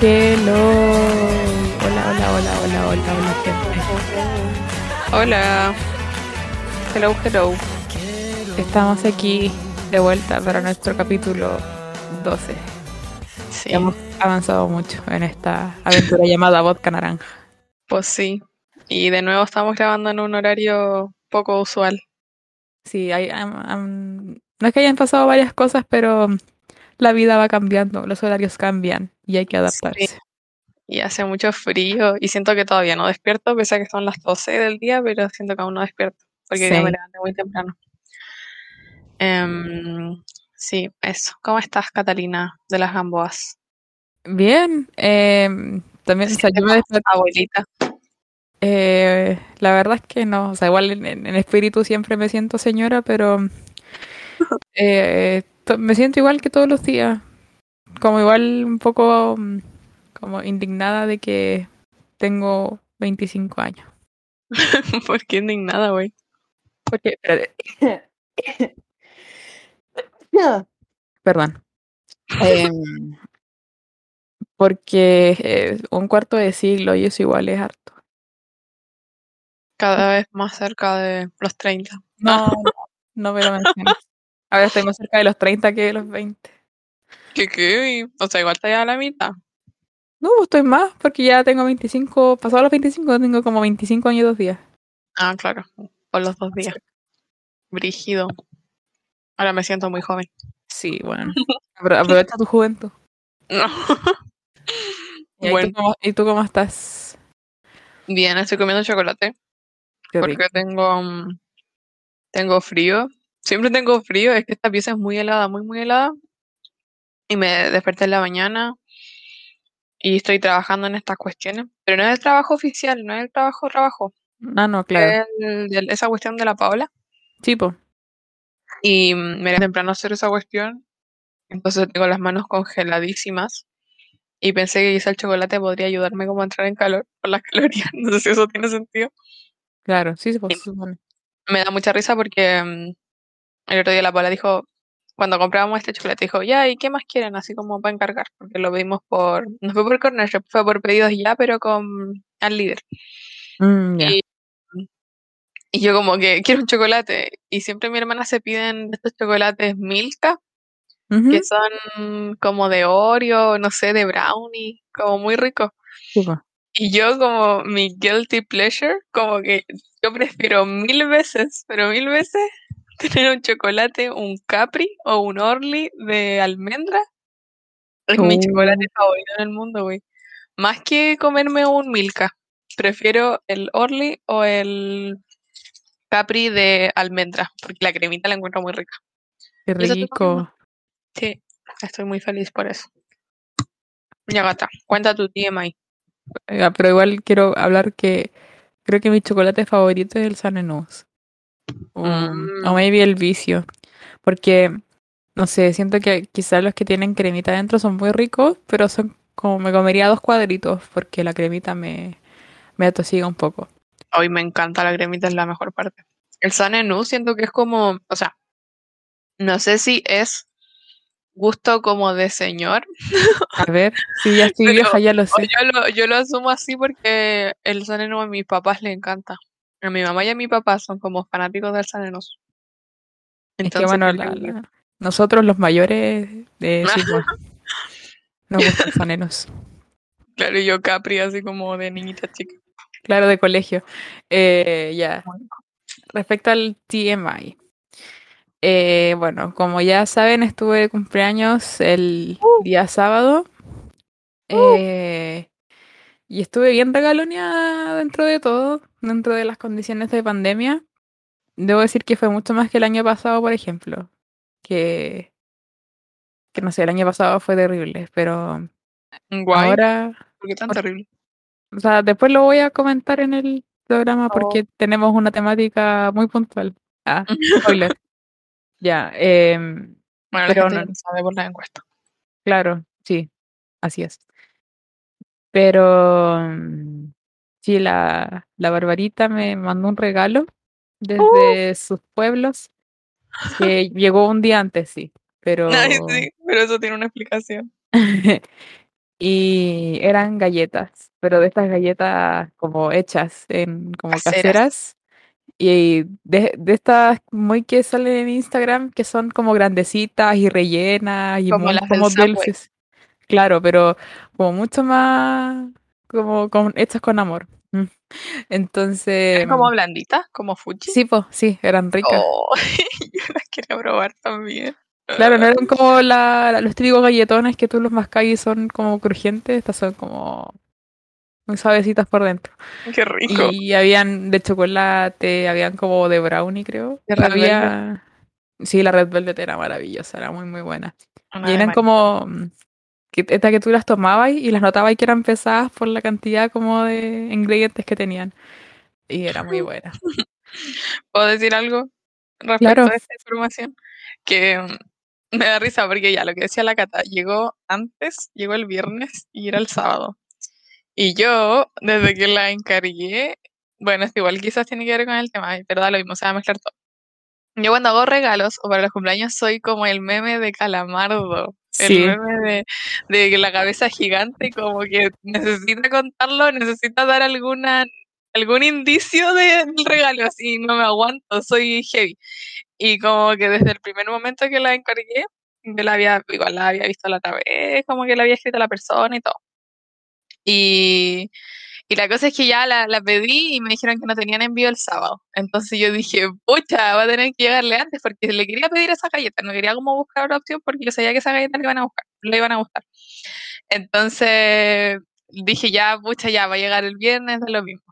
Hello. Hola, hola, hola, hola, hola, hola, gente. Hola. Hello, hello. Estamos aquí de vuelta para nuestro capítulo 12. Sí, Hemos avanzado mucho en esta aventura llamada Vodka Naranja. pues sí. Y de nuevo estamos grabando en un horario poco usual. Sí, hay, am- no es que hayan pasado varias cosas, pero la vida va cambiando, los horarios cambian y hay que adaptarse. Y hace mucho frío y siento que todavía no despierto, pese a que son las 12 del día, pero siento que aún no despierto, porque día me Sí. levanté muy temprano. Em, sí, eso. ¿Cómo estás, Catalina, de las Gamboas? Bien, em, también, o sea, yo me desperté- Abuelita. eh, la verdad es que no, o sea, igual en, en- espíritu siempre me siento señora, pero eh, me siento igual que todos los días, como igual un poco mm, como indignada de que tengo 25 años. ¿Por qué indignada, güey? Porque, espérate. Perdón. Em, porque eh, un cuarto de siglo y eso igual es harto. Cada vez más cerca de los 30. No, no, no me lo menciones. Ahora estoy más cerca de los 30 que de los 20. ¿Qué qué? O sea, igual está ya a la mitad. No, pues estoy más, porque ya tengo 25, pasado los 25, tengo como 25 años y dos días. Ah, claro, por los dos días. Brígido. Ahora me siento muy joven. Sí, bueno. Apro- aprovecha tu juventud. No. ¿Y, Bueno. tú cómo, ¿Y tú cómo estás? Bien, estoy comiendo chocolate Qué rico. porque tengo, mm, tengo frío. Siempre tengo frío, es que esta pieza es muy helada, muy, muy helada. Y me desperté en la mañana y estoy trabajando en estas cuestiones. Pero no es el trabajo oficial, no es el trabajo, trabajo. Ah, no, claro. El- esa cuestión de la Paola. Sí, pues. Y me era temprano hacer esa cuestión. Entonces tengo las manos congeladísimas. Y pensé que quizá el chocolate podría ayudarme como a entrar en calor por las calorías. No sé si eso tiene sentido. Claro, sí, se supone. Me da mucha risa porque mm, el otro día la Paula dijo, cuando comprábamos este chocolate, dijo, ya, ¿y qué más quieren? Así como para encargar. Porque lo pedimos por, no fue por Corner Shop, fue por pedidos ya, pero con al líder. Mm. Y, y yo como que quiero un chocolate. Y siempre mi hermana se piden estos chocolates Milka, que son como de Oreo, no sé, de brownie, como muy pues. Y yo como mi guilty pleasure, como que yo prefiero mil veces, pero mil veces tener un chocolate, un Capri o un Orly de almendra. Es mi chocolate favorito en el mundo, güey. Más que comerme un Milka. Prefiero el Orly o el Capri de almendra, porque la cremita la encuentro muy rica. Qué ¿Y eso tú rico. Sí, estoy muy feliz por eso. Ya gata, cuenta tu TMI. Pero igual quiero hablar que creo que mi chocolate favorito es el San Enús. O, Mm. o maybe el vicio. Porque, no sé, siento que quizás los que tienen cremita dentro son muy ricos, pero son como me comería dos cuadritos porque la cremita me, me atosiga un poco. Hoy me encanta la cremita, es la mejor parte. El San Enú siento que es como, o sea, no sé si es gusto como de señor, A ver, si ya estoy vieja, ya lo sé. yo lo, yo lo asumo así porque el San Enú a mis papás le encanta. A mi mamá y a mi papá son como fanáticos del San Enú. Es que Entonces, bueno, la- la- nosotros los mayores, eh, sí, pues, nos gustan San Enús. claro, yo Capri así como de niñita chica. Claro, de colegio. Eh, ya. Respecto al TMI. eh, bueno, como ya saben, estuve de cumpleaños el día sábado. eh, y estuve bien regaloneada dentro de todo, dentro de las condiciones de pandemia. Debo decir que fue mucho más que el año pasado, por ejemplo. Que, que no sé, el año pasado fue terrible, pero Guay, ahora, ¿por qué tan terrible? o sea, después lo voy a comentar en el programa porque tenemos una temática muy puntual. Ah, spoiler. Ya, em, Bueno, Pero la gente no- ya sabe por la encuesta. claro, sí, así es. Pero mm, sí, la, la Barbarita me mandó un regalo desde sus pueblos que llegó un día antes, sí, pero Ay, sí, pero eso tiene una explicación. y eran galletas, pero de estas galletas como hechas en como Caseras. caseras y de, de estas muy que salen en Instagram que son como grandecitas y rellenas y Como muy las del como dulces. Claro, pero como mucho más como con, hechas con amor. Mm. Entonces, Eran como blanditas, como Fuji. sí, pues, sí, eran ricas. Oh, yo las quería probar también. Claro, no eran como la, los típicos galletones que tú los mascas y son como crujientes, estas son como muy suavecitas por dentro. Qué rico. Y habían de chocolate, habían como de brownie, creo. De Red Había... Sí, la Red Velvet era maravillosa, era muy, muy buena. Una Y eran como... Que, esta que tú las tomabas y las notabas que eran pesadas por la cantidad como de ingredientes que tenían. Y era muy buena. ¿Puedo decir algo respecto Claro. a esta información? Que mm, me da risa porque ya lo que decía la Cata, llegó antes, llegó el viernes y era el sábado. Y yo, desde que la encargué, bueno, es igual quizás tiene que ver con el tema, pero da lo mismo, se va a mezclar todo. Yo cuando hago regalos o para los cumpleaños soy como el meme de Calamardo, Sí. el meme de, de la cabeza gigante, como que necesita contarlo, necesita dar alguna algún indicio de- del regalo, así no me aguanto, soy heavy. Y como que desde el primer momento que la encargué, yo la había, igual la había visto la otra vez, como que la había escrito la persona y todo. Y, y la cosa es que ya la, pedí y me dijeron que no tenían envío el sábado. Entonces yo dije, pucha, va a tener que llegarle antes porque le quería pedir esa galleta, no quería como buscar otra opción porque yo sabía que esa galleta le iban a buscar, le iban a gustar. Entonces dije, ya, pucha, ya va a llegar el viernes, da lo mismo.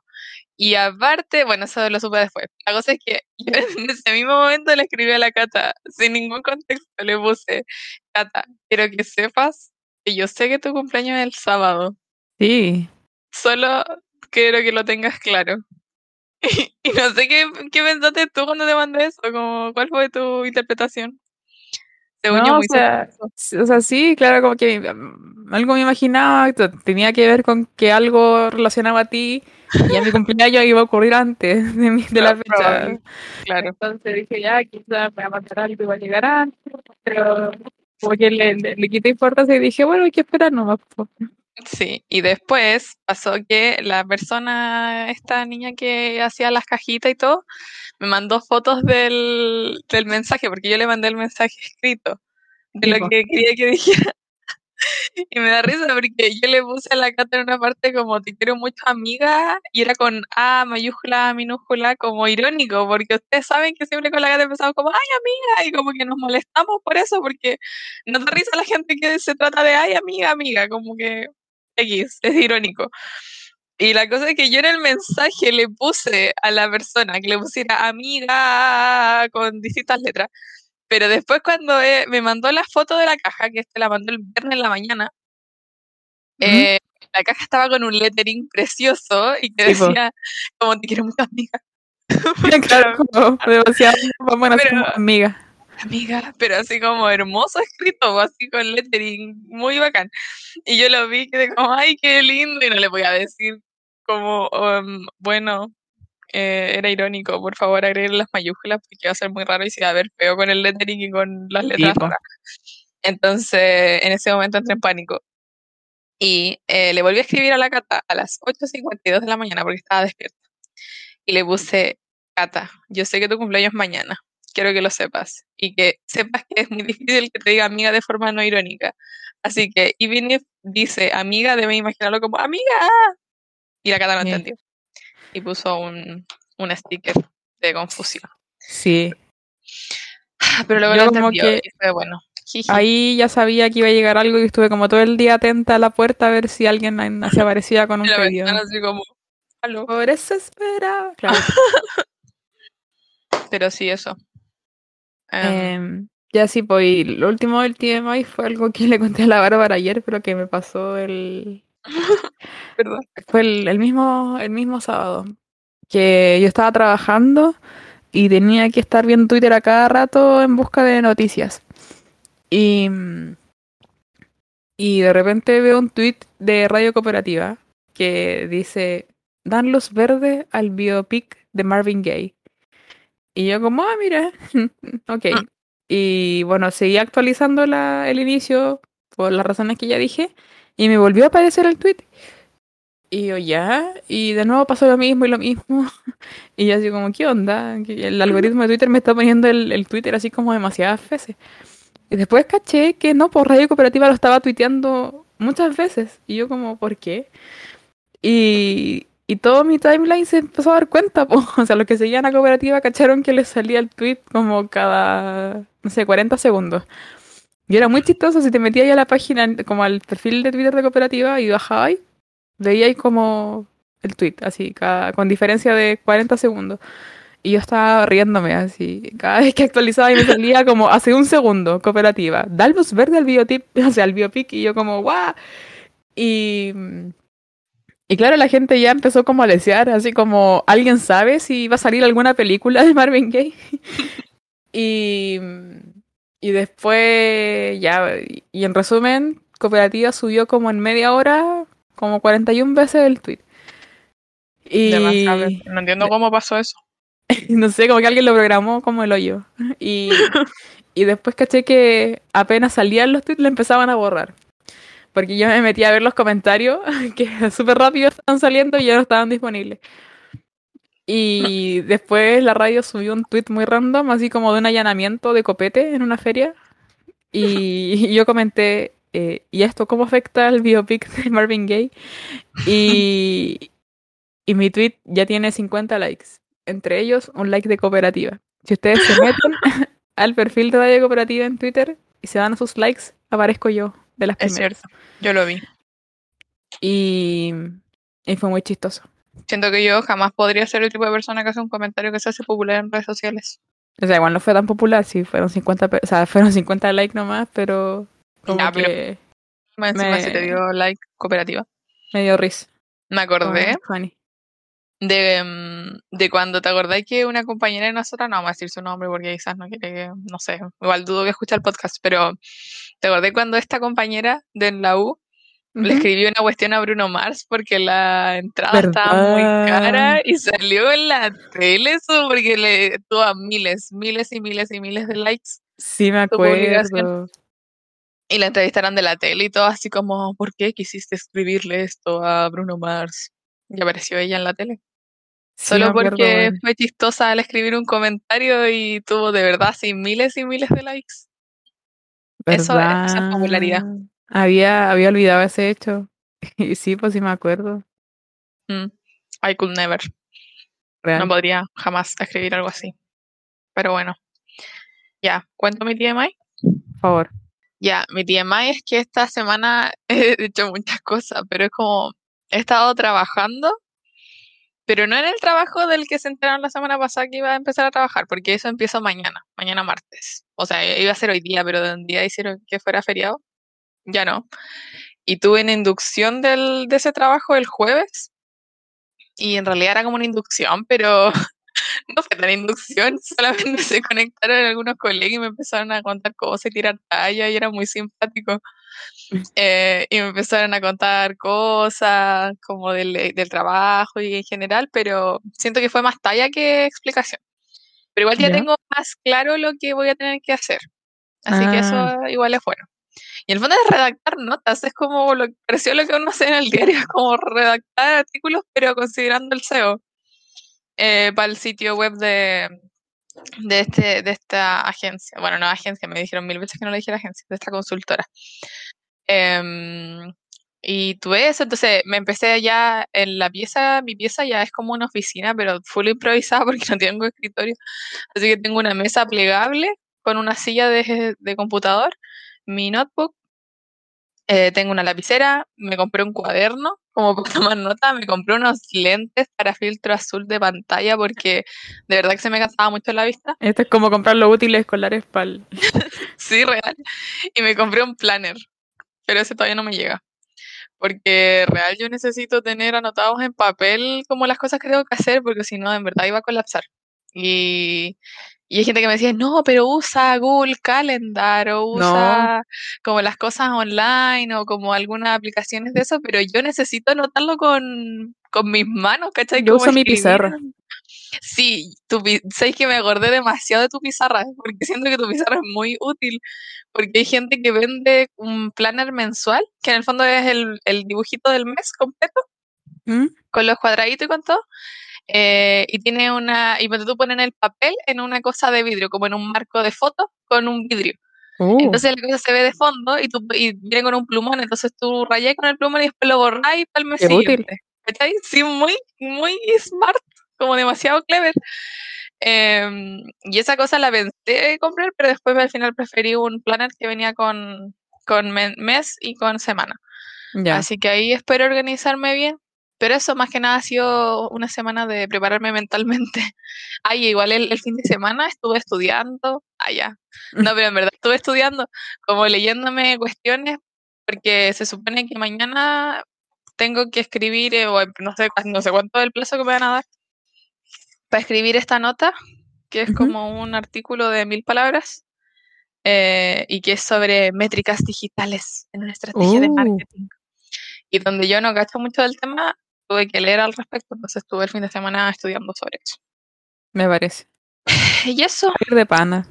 Y aparte, bueno, eso lo supe después. La cosa es que yo en ese mismo momento le escribí a la Cata, sin ningún contexto, le puse, Cata, quiero que sepas que yo sé que tu cumpleaños es el sábado, Sí. Solo quiero que lo tengas claro. Y, no sé qué, qué pensaste tú cuando te mandé eso, como, ¿cuál fue tu interpretación? Según yo, No, o muy sea, o sea, sí, claro, como que mm, algo me imaginaba, tenía que ver con que algo relacionaba a ti y a mi cumpleaños iba a ocurrir antes de, mi- de la fecha. probable. Claro. Entonces dije, ya, quizás me va a mandar algo y va a llegar antes, pero como que le, le, le quité importancia y dije, bueno, hay que esperar nomás. Sí, y después pasó que la persona, esta niña que hacía las cajitas y todo, me mandó fotos del, del mensaje, porque yo le mandé el mensaje escrito de lo que quería que dijera. Y me da risa porque yo le puse a la Cata en una parte como te quiero mucho amiga y era con A mayúscula, A minúscula, como irónico, porque ustedes saben que siempre con la Cata empezamos como ay amiga y como que nos molestamos por eso, porque nos da risa la gente que se trata de ay amiga, amiga, como que X, es irónico. Y la cosa es que yo en el mensaje le puse a la persona que le pusiera amiga con distintas letras. Pero después cuando eh, me mandó la foto de la caja, que este la mandó el viernes en la mañana, eh, la caja estaba con un lettering precioso y que decía como te quiero mucho amiga. Claro, como demasiado como amiga. Amiga, pero así como hermoso escrito, así con lettering, muy bacán. Y yo lo vi y quedé como, ay, qué lindo, y no le voy a decir como, um, bueno, eh, era irónico, por favor agreguen las mayúsculas porque va a ser muy raro y se va a ver feo con el lettering y con las letras raras. Entonces, en ese momento entré en pánico. Y eh, le volví a escribir a la Cata a las 8.52 de la mañana porque estaba despierta. Y le puse, Cata, yo sé que tu cumpleaños es mañana, quiero que lo sepas. Y que sepas que es muy difícil que te diga amiga de forma no irónica. Así que, even if dice amiga, debe imaginarlo como amiga. Y la Cata no Bien. entendió. Y puso un, un sticker de confusión. Sí. Pero luego Yo lo entendió que y fue bueno. Ahí ya sabía que iba a llegar algo y estuve como todo el día atenta a la puerta a ver si alguien en- se aparecía con un la pedido. así como. Por eso esperaba. Claro. Pero sí, eso. Em, Em, ya sí, pues lo último del TMI fue algo que le conté a la Bárbara ayer, pero que me pasó el perdón. fue el, el mismo el mismo sábado que yo estaba trabajando y tenía que estar viendo Twitter a cada rato en busca de noticias. Y y de repente veo un tweet de Radio Cooperativa que dice dan luz verde al biopic de Marvin Gaye. Y yo como, ah, mira, ok. Y bueno, seguí actualizando la, el inicio por las razones que ya dije. Y me volvió a aparecer el tweet. Y yo, ya. Y de nuevo pasó lo mismo y lo mismo. Y yo así como, ¿qué onda? El algoritmo de Twitter me está poniendo el, el Twitter así como demasiadas veces. Y después caché que no, por Radio Cooperativa lo estaba tuiteando muchas veces. Y yo como, ¿por qué? Y, y todo mi timeline se empezó a dar cuenta, po. O sea, los que seguían a Cooperativa cacharon que les salía el tweet como cada, no sé, 40 segundos. Y era muy chistoso si te metías a la página, como al perfil de Twitter de Cooperativa y bajabas, veíais como el tweet, así, cada, con diferencia de 40 segundos. Y yo estaba riéndome así. Cada vez que actualizaba y me salía como hace un segundo, cooperativa. Da luz verde al biotip, o sea, al biopic, y yo como, ¡guau! Y, y claro, la gente ya empezó como a desear, así como, ¿alguien sabe si va a salir alguna película de Marvin Gaye? y, y después, ya, y en resumen, Cooperativa subió como en media hora, como 41 veces el tweet. Y Demasiado. No entiendo cómo pasó eso. no sé, como que alguien lo programó como el hoyo. Y, y después caché que apenas salían los tweets, le empezaban a borrar. Porque yo me metí a ver los comentarios, que súper rápido estaban saliendo y ya no estaban disponibles. Y después la radio subió un tweet muy random, así como de un allanamiento de copete en una feria. Y, y yo comenté, eh, ¿y esto cómo afecta al biopic de Marvin Gaye? Y, y mi tweet ya tiene 50 likes. Entre ellos, un like de cooperativa. Si ustedes se meten al perfil de Radio Cooperativa en Twitter y se dan a sus likes, aparezco yo de las Es primeras. cierto. Yo lo vi. Y, y fue muy chistoso. Siento que yo jamás podría ser el tipo de persona que hace un comentario que se hace popular en redes sociales. O sea, igual no fue tan popular, sí, fueron 50, pe- o sea, fueron 50 likes nomás, pero como pero- que Más Encima Me- si te dio like cooperativa. me dio risa. Me acordé funny. De, mm, de cuando te acordáis que una compañera de nosotras, no vamos a decir su nombre porque quizás no quiere que, no sé, igual dudo que escuche el podcast, pero te acordé cuando esta compañera de la U le escribió una cuestión a Bruno Mars porque la entrada estaba muy cara ¿Verdad? y salió en la tele eso porque le tuvo a miles, miles y miles y miles de likes Sí, me acuerdo. y la entrevistaron de la tele y todo así como, ¿por qué quisiste escribirle esto a Bruno Mars? Y apareció ella en la tele. Sí, Solo porque fue chistosa al escribir un comentario y tuvo de verdad así miles y miles de likes. Eso es- eso es popularidad. Había, había olvidado ese hecho. Y sí, pues sí me acuerdo. Mm. I could never. Real. No podría jamás escribir algo así. Pero bueno. Ya, ¿cuento mi TMI? Por favor. Ya, mi TMI es que esta semana he hecho muchas cosas, pero es como he estado trabajando, pero no en el trabajo del que se enteraron la semana pasada que iba a empezar a trabajar, porque eso empieza mañana, mañana martes. O sea, iba a ser hoy día, pero de un día hicieron que fuera feriado. Ya no. Y tuve una inducción del, de ese trabajo el jueves. Y en realidad era como una inducción, pero no fue tan inducción, solamente se conectaron algunos colegas y me empezaron a contar cosas y tirar talla y era muy simpático. Eh, y me empezaron a contar cosas como del, eh, del trabajo y en general, pero siento que fue más talla que explicación. Pero igual ya Ya. tengo más claro lo que voy a tener que hacer. Así que Ah. eso igual es bueno. Y el fondo es redactar notas, es como lo pareció lo que uno hace en el diario, es como redactar artículos, pero considerando el SEO eh, para el sitio web de, de, este, de esta agencia. Bueno, no agencia, me dijeron mil veces que no le dijera agencia, de esta consultora. Em, y tuve eso, entonces me empecé ya en la pieza, mi pieza ya es como una oficina, pero full improvisada porque no tengo escritorio. Así que tengo una mesa plegable con una silla de, de computador, mi notebook, eh, tengo una lapicera, me compré un cuaderno como para tomar nota, me compré unos lentes para filtro azul de pantalla porque de verdad que se me cansaba mucho la vista. Esto es como comprar los útiles escolares para. Sí, real. Y me compré un planner, pero ese todavía no me llega. Porque real yo necesito tener anotados en papel como las cosas que tengo que hacer, porque si no, en verdad iba a colapsar. Y, y hay gente que me decía, no, pero usa Google Calendar o usa como las cosas online o como algunas aplicaciones de eso, pero yo necesito anotarlo con, con mis manos, ¿cachai? Yo Como uso mi pizarra. Sí, tu, sabes que me acordé demasiado de tu pizarra, porque siento que tu pizarra es muy útil, porque hay gente que vende un planner mensual, que en el fondo es el, el dibujito del mes completo, ¿Mm? con los cuadraditos y con todo, eh, y tiene una, y tú pones el papel en una cosa de vidrio, como en un marco de fotos con un vidrio. Uh, Entonces la cosa se ve de fondo y tú y viene con un plumón, entonces tú rayas con el plumón y después lo útil. siguiente. ¿Cachai? Sí, muy, muy smart, como demasiado clever. Em, y esa cosa la pensé comprar, pero después al final preferí un planner que venía con, con mes y con semana. ya. Así que ahí espero organizarme bien. Pero eso más que nada ha sido una semana de prepararme mentalmente. Ay, igual el, el fin de semana estuve estudiando. Ah, ya. No, pero en verdad estuve estudiando, como leyéndome cuestiones, porque se supone que mañana tengo que escribir, eh, o no sé, no sé cuánto es el plazo que me van a dar, para escribir esta nota, que es Ujú. como un artículo de mil palabras, eh, y que es sobre métricas digitales en una estrategia de Uh. marketing. Y donde yo no cacho mucho del tema, tuve que leer al respecto, entonces estuve el fin de semana estudiando sobre eso. Me parece. Y eso, Ir de pana.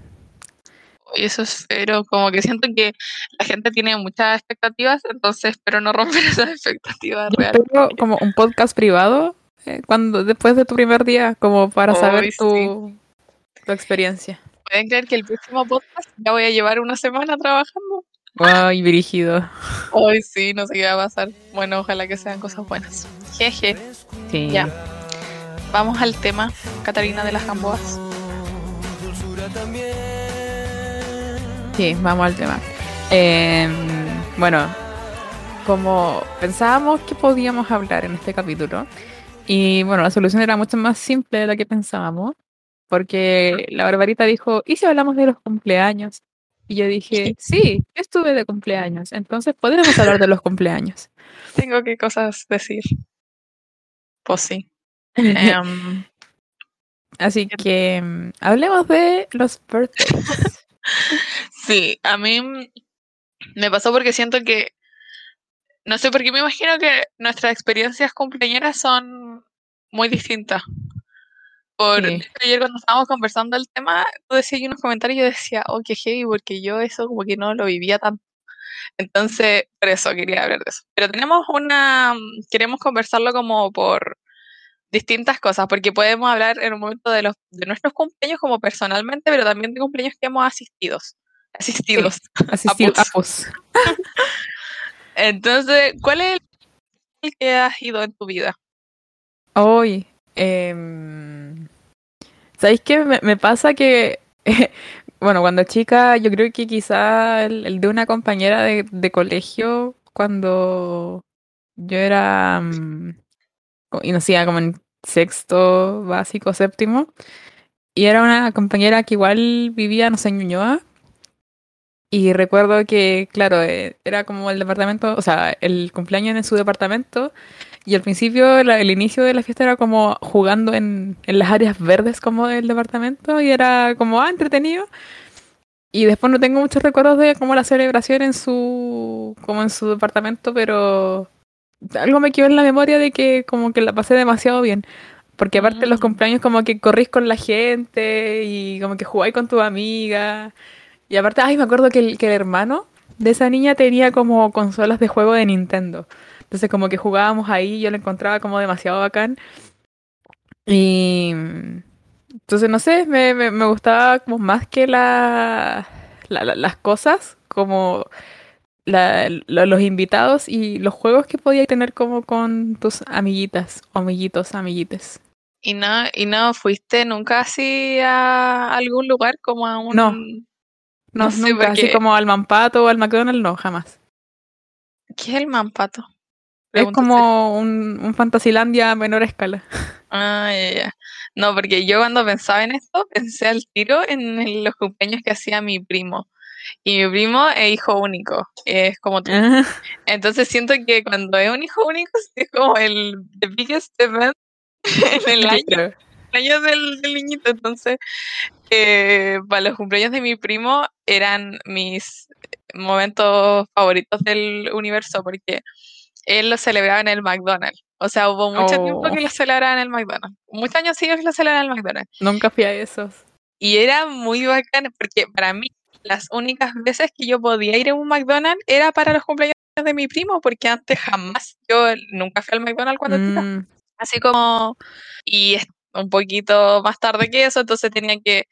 y eso es, pero como que siento que la gente tiene muchas expectativas, entonces espero no romper esas expectativas reales. espero como un podcast privado eh, cuando después de tu primer día, como para saber tu, tu experiencia. ¿Pueden creer que el próximo podcast ya voy a llevar una semana trabajando? Ay, brígido. Hoy sí, no sé qué va a pasar. Bueno, ojalá que sean cosas buenas. Jeje. Sí. Ya. Vamos al tema, Catarina de las Gamboas. Sí, vamos al tema. Eh, bueno, como pensábamos que podíamos hablar en este capítulo, y bueno, la solución era mucho más simple de la que pensábamos, porque la Barbarita dijo, ¿y si hablamos de los cumpleaños? Y yo dije, sí, yo estuve de cumpleaños, entonces podemos hablar de los cumpleaños. Tengo que cosas decir. Pues sí. Em, Así que mm, hablemos de los birthdays. sí, a mí me pasó porque siento que. No sé, porque me imagino que nuestras experiencias cumpleañeras son muy distintas. Por Sí. ayer cuando estábamos conversando el tema, tú decías unos comentarios y yo decía, oh, qué heavy, porque yo eso como que no lo vivía tanto. Entonces, por eso quería hablar de eso. Pero tenemos una, queremos conversarlo como por distintas cosas, porque podemos hablar en un momento de los de nuestros cumpleaños como personalmente, pero también de cumpleaños que hemos asistido. Asistidos. Apus. Entonces, ¿cuál es el que has ido en tu vida? Hoy, em, ¿sabéis qué? Me, pasa que, bueno, cuando chica, yo creo que quizá el, de una compañera de, de colegio, cuando yo era, co- y no como en sexto, básico, séptimo, y era una compañera que igual vivía, no sé, en Ñuñoa, y recuerdo que, claro, eh, era como el departamento, o sea, el cumpleaños en su departamento. Y al principio, la- el inicio de la fiesta era como jugando en, en las áreas verdes como del departamento y era como, ah, entretenido. Y después no tengo muchos recuerdos de como la celebración en su, como en su departamento, pero algo me quedó en la memoria de que como que la pasé demasiado bien. Porque aparte de los Mm. cumpleaños como que corrís con la gente y como que jugáis con tu amiga. Y aparte, ay, me acuerdo que el, que el hermano de esa niña tenía como consolas de juego de Nintendo. Entonces como que jugábamos ahí, yo lo encontraba como demasiado bacán. Y entonces no sé, me, me, me gustaba como más que la, la- la- las cosas, como los invitados y los juegos que podías tener como con tus amiguitas, amiguitos, amiguites. ¿Y no, y no fuiste nunca así a algún lugar como a un... No. No, No sé, nunca, así porque- como al Mampato o al McDonald's, no, jamás. ¿Qué es el mampato? Es como un, un Fantasilandia a menor escala. Ah, ya, ya. No, porque yo cuando pensaba en esto, pensé al tiro en los cumpleaños que hacía mi primo. Y mi primo es hijo único, es como tú. Ah, Entonces siento que cuando es un hijo único, es como el the biggest event en el año, año del, del niñito. Entonces, eh, para los cumpleaños de mi primo eran mis momentos favoritos del universo, porque él lo celebraba en el McDonald's. O sea, hubo mucho tiempo Oh. que lo celebraban en el McDonald's. Muchos años seguidos que lo celebraban en el McDonald's. Nunca fui a esos. Y era muy bacán porque para mí las únicas veces que yo podía ir a un McDonald's era para los cumpleaños de mi primo, porque antes jamás, yo nunca fui al McDonald's cuando. Mm, Así como, y un poquito más tarde que eso, entonces tenía que,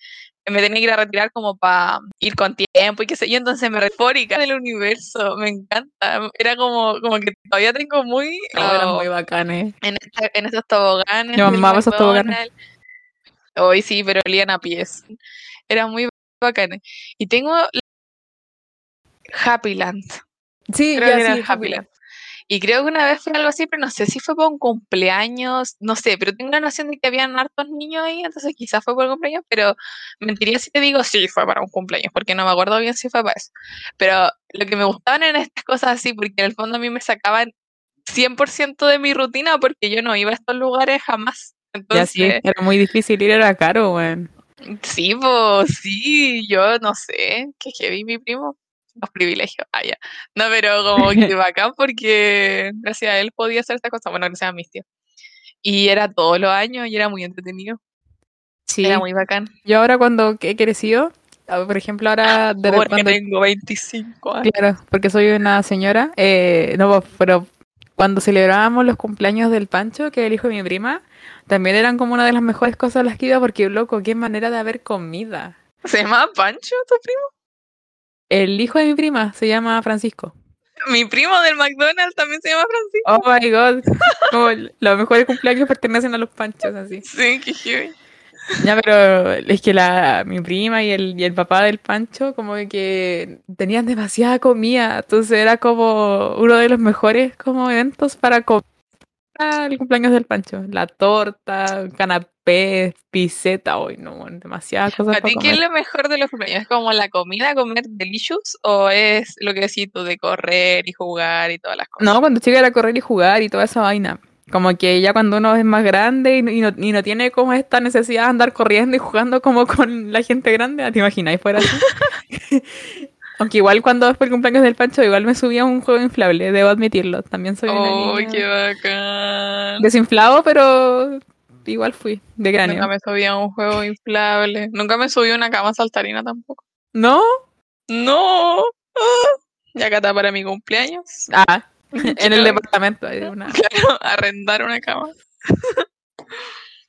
me tenía que ir a retirar como para ir con tiempo y qué sé yo, entonces me refórica del universo, me encanta. Era como, como que todavía tengo muy, no, eran oh, muy bacanes. en, esta- en esos toboganes. Yo esos toboganes. Hoy sí, pero olían a pies. Eran muy bacanes. Y tengo Happyland. Sí, Creo ya, que era sí, Happyland. Y creo que una vez fue algo así, pero no sé si fue por un cumpleaños, no sé, pero tengo la noción de que habían hartos niños ahí, entonces quizás fue por el cumpleaños, pero mentiría si te digo sí fue para un cumpleaños, porque no me acuerdo bien si fue para eso. Pero lo que me gustaban en estas cosas así, porque en el fondo a mí me sacaban 100% de mi rutina, porque yo no iba a estos lugares jamás. Ya sí, Entonces, era muy difícil ir, era caro, weón. Sí, pues sí, yo no sé, que heavy mi primo, los privilegios, ah, ya. No, pero como que bacán porque gracias a él podía hacer estas cosas, bueno, gracias a mis tíos. Y era todos los años y era muy entretenido, Sí, era muy bacán. yo ahora cuando he crecido, ah, por ejemplo, ahora de Porque cuando, tengo 25 años. claro, porque soy una señora, eh, no, pues, pero cuando celebrábamos los cumpleaños del Pancho, que es el hijo de mi prima, también eran como una de las mejores cosas a las que iba, porque loco, qué manera de haber comida. ¿Se llama Pancho tu primo? El hijo de mi prima se llama Francisco. Mi primo del McDonald's también se llama Francisco. Oh my god, como los mejores cumpleaños pertenecen a los Panchos, así. Sí, que heavy. Ya, pero es que la, mi prima y el, y el papá del Pancho como que tenían demasiada comida, entonces era como uno de los mejores como eventos para comer el cumpleaños del Pancho. La torta, canapés, piseta, hoy no, bueno, demasiadas cosas ¿A ti qué es lo mejor de los cumpleaños? ¿Es como la comida, comer delicious? ¿O es lo que decís tú de correr y jugar y todas las cosas? No, cuando chica era correr y jugar y toda esa vaina. Como que ya cuando uno es más grande y, no- y no, tiene como esta necesidad de andar corriendo y jugando como con la gente grande, ¿te imagináis fuera así? Aunque igual cuando fue el cumpleaños del Pancho, igual me subía a un juego inflable, debo admitirlo. También soy una ¡Oh, niña qué bacán! desinflado, pero igual fui, de Nunca cráneo. me subí a un juego inflable. Nunca me subí a una cama saltarina tampoco. ¿No? ¡No! ¡Ah! Y acá está para mi cumpleaños. Ah, en el departamento. hay una- Claro, arrendar una cama.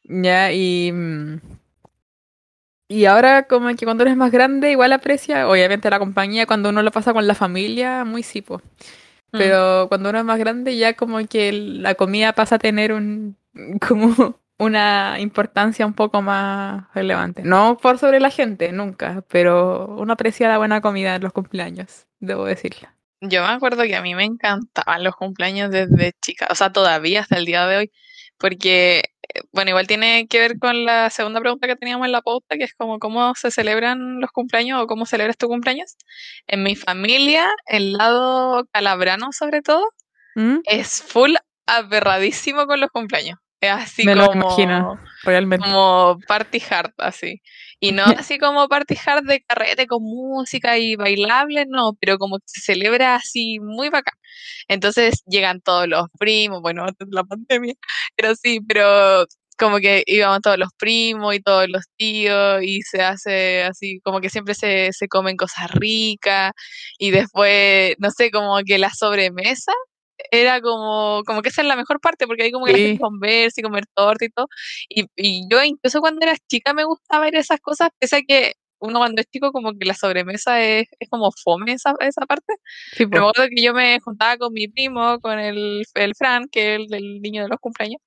Ya, y. mm, Y ahora, como que cuando eres más grande, igual aprecia, obviamente, la compañía cuando uno lo pasa con la familia, muy sí, po. Mm. Pero cuando uno es más grande, ya como que la comida pasa a tener un. como una importancia un poco más relevante. No por sobre la gente, nunca, pero uno aprecia la buena comida en los cumpleaños, debo decirlo. Yo me acuerdo que a mí me encantaban los cumpleaños desde chica, o sea, todavía hasta el día de hoy, porque, eh, bueno, igual tiene que ver con la segunda pregunta que teníamos en la pauta, que es como cómo se celebran los cumpleaños o cómo celebras tu cumpleaños. En mi familia, el lado calabrano sobre todo, ¿Mm? es full aberradísimo con los cumpleaños. Es así Me lo como, imagino, realmente. como party hard, así. Y no así como party hard de carrete con música y bailable, no, pero como que se celebra así muy bacán. Entonces llegan todos los primos, bueno, antes de la pandemia, pero sí, pero como que íbamos todos los primos y todos los tíos y se hace así, como que siempre se, se comen cosas ricas y después, no sé, como que la sobremesa era como, como que esa es la mejor parte, porque ahí como que la Sí. gente conversa y comer torta y todo. Y, y yo incluso cuando era chica me gustaba ver esas cosas, pese a que uno cuando es chico como que la sobremesa es, es como fome esa, esa parte. Sí, Pero me acuerdo que yo me juntaba con mi primo, con el, el Fran, que es el, el niño de los cumpleaños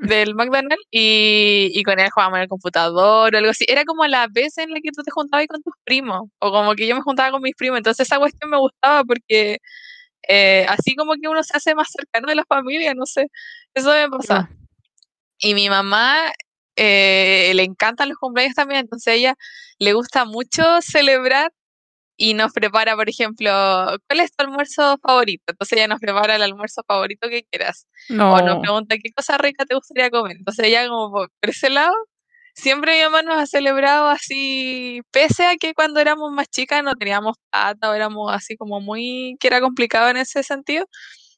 del McDonald's, y, y con él jugábamos en el computador o algo así. Era como la vez en la que tú te juntabas con tus primos, o como que yo me juntaba con mis primos. Entonces esa cuestión me gustaba porque eh, así como que uno se hace más cercano de la familia, no sé. Eso me pasa. Y mi mamá eh, le encantan los cumpleaños también, entonces a ella le gusta mucho celebrar y nos prepara, por ejemplo, ¿cuál es tu almuerzo favorito? Entonces ella nos prepara el almuerzo favorito que quieras. No. O nos pregunta qué cosa rica te gustaría comer. Entonces ella como por por ese lado, siempre mi mamá nos ha celebrado así, pese a que cuando éramos más chicas no teníamos plata o éramos así como muy, que era complicado en ese sentido.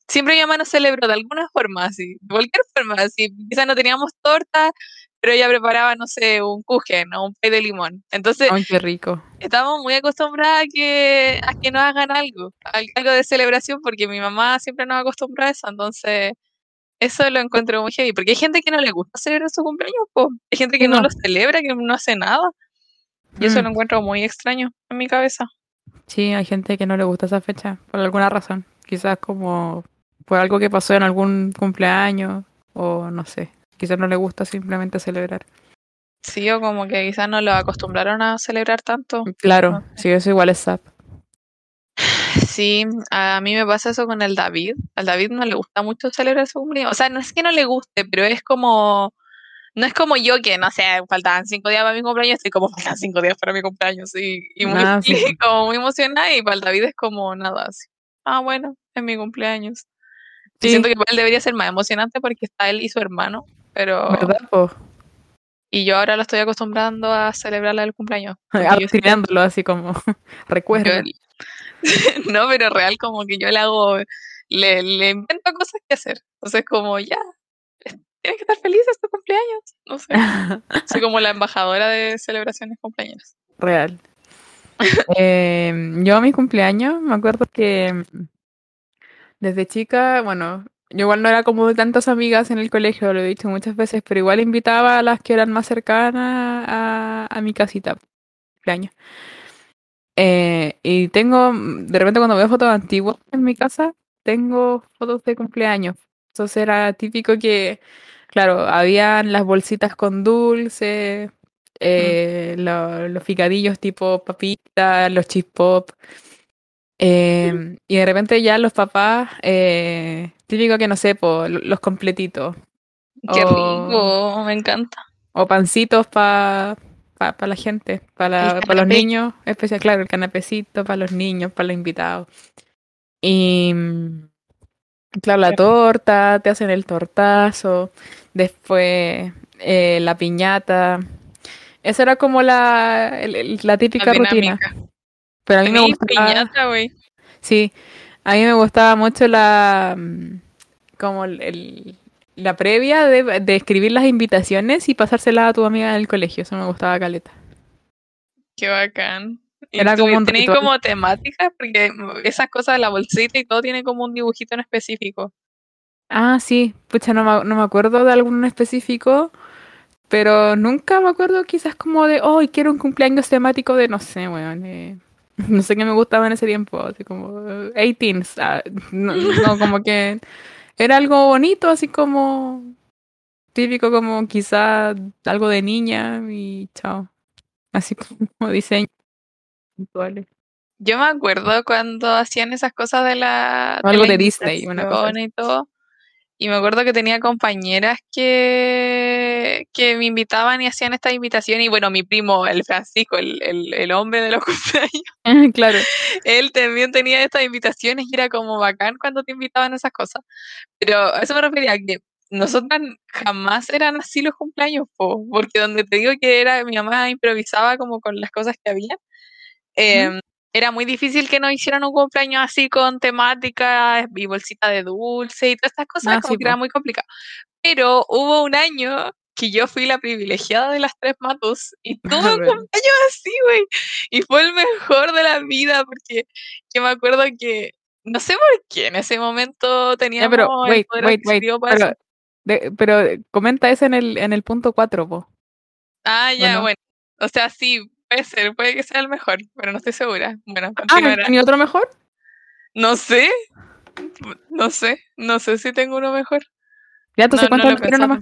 siempre mi mamá nos celebró de alguna forma, así, de cualquier forma, así, quizás no teníamos torta, pero ella preparaba, no sé, un kuchen o un pay de limón. Entonces, Ay, qué rico. estamos muy acostumbradas a que, a que nos hagan algo, al- algo de celebración, porque mi mamá siempre nos acostumbra a eso, entonces eso lo encuentro muy heavy, porque hay gente que no le gusta celebrar su cumpleaños, po. hay gente que no. No. lo celebra, que no hace nada, y eso Mm. lo encuentro muy extraño en mi cabeza. Sí, hay gente que no le gusta esa fecha por alguna razón. Quizás como por algo que pasó en algún cumpleaños o no sé. Quizás no le gusta simplemente celebrar. Sí, o como que quizás no lo acostumbraron a celebrar tanto. Claro, sí, eso igual es sap. Sí, a mí me pasa eso con el David. Al David no le gusta mucho celebrar su cumpleaños. O sea, no es que no le guste, pero es como. No es como yo que, no sé, faltaban cinco días para mi cumpleaños, estoy como faltan cinco días para mi cumpleaños y, y muy, Ah, sí. como muy emocionada y para el David es como nada así. Ah, bueno, es mi cumpleaños. Sí. siento que él debería ser más emocionante porque está él y su hermano, pero... ¿Verdad, po? Y yo ahora lo estoy acostumbrando a celebrarle el cumpleaños. yo Adoctrinándolo así como recuerda. yo- no, pero real como que yo le hago, le, le invento cosas que hacer. Entonces como ya, tienes que estar feliz, es tu cumpleaños. No sé, soy como la embajadora de celebraciones cumpleaños. Real. Eh, yo a mi cumpleaños me acuerdo que desde chica, bueno, yo igual no era como de tantas amigas en el colegio, lo he dicho muchas veces, pero igual invitaba a las que eran más cercanas a, a mi casita. Cumpleaños. Eh, y tengo, de repente cuando veo fotos antiguas en mi casa, tengo fotos de cumpleaños. Entonces era típico que, claro, habían las bolsitas con dulce, eh, lo- los picadillos tipo papitas, los chip pop. eh, y de repente ya los papás, eh, típico que no sé, po, lo- los completitos. Qué rico, me encanta. O pancitos para pa, pa la gente, para El los niños, especial, claro, el canapecito para los niños, para los invitados. Y claro, la torta, te hacen el tortazo, después eh, la piñata. Esa era como la, el- la típica La rutina. Pero a mí me gustaba, piñata, güey. sí, a mí me gustaba mucho la, mm, como el- el- la previa de, de escribir las invitaciones y pasárselas a tu amiga del colegio. Eso me gustaba caleta. Qué bacán. ¿Y Era como un como temáticas? Porque esas cosas de la bolsita y todo tiene como un dibujito en específico. Ah, sí, pucha, no me, no me acuerdo de alguno en específico, pero nunca me acuerdo quizás como de, oh, quiero un cumpleaños temático de, no sé, weón, eh, no sé qué me gustaba en ese tiempo, así como eh, 18s, ah, no, no, como que era algo bonito, así como típico, como quizás algo de niña y chao, así como diseño. Yo me acuerdo cuando hacían esas cosas de la, O algo la de Disney, una cosa invitación y todo. Y me acuerdo que tenía compañeras que, que me invitaban y hacían esta invitación. Y bueno, mi primo, el Francisco, el, el, el hombre de los cumpleaños, claro, él también tenía estas invitaciones y era como bacán cuando te invitaban a esas cosas. Pero a eso me refería, que nosotras jamás eran así los cumpleaños, po, porque donde te digo que era, mi mamá improvisaba como con las cosas que había. em, era muy difícil que nos hicieran un cumpleaños así con temática y bolsita de dulce y todas estas cosas, Ah, como sí, que era po. muy complicado. Pero hubo un año que yo fui la privilegiada de las tres matos y tuve un cumpleaños así, güey. Y fue el mejor de la vida porque yo me acuerdo que, no sé por qué, en ese momento teníamos pero, el wait, poder wait, wait, pero, de- pero comenta eso en el, en el punto 4, po. Ah, ya, no? bueno. O sea, sí, puede ser, puede que sea el mejor, pero no estoy segura. Bueno, Ah, continuará. ¿ni otro mejor? No sé, no sé, no sé si tengo uno mejor. Ya, entonces No, no nomás.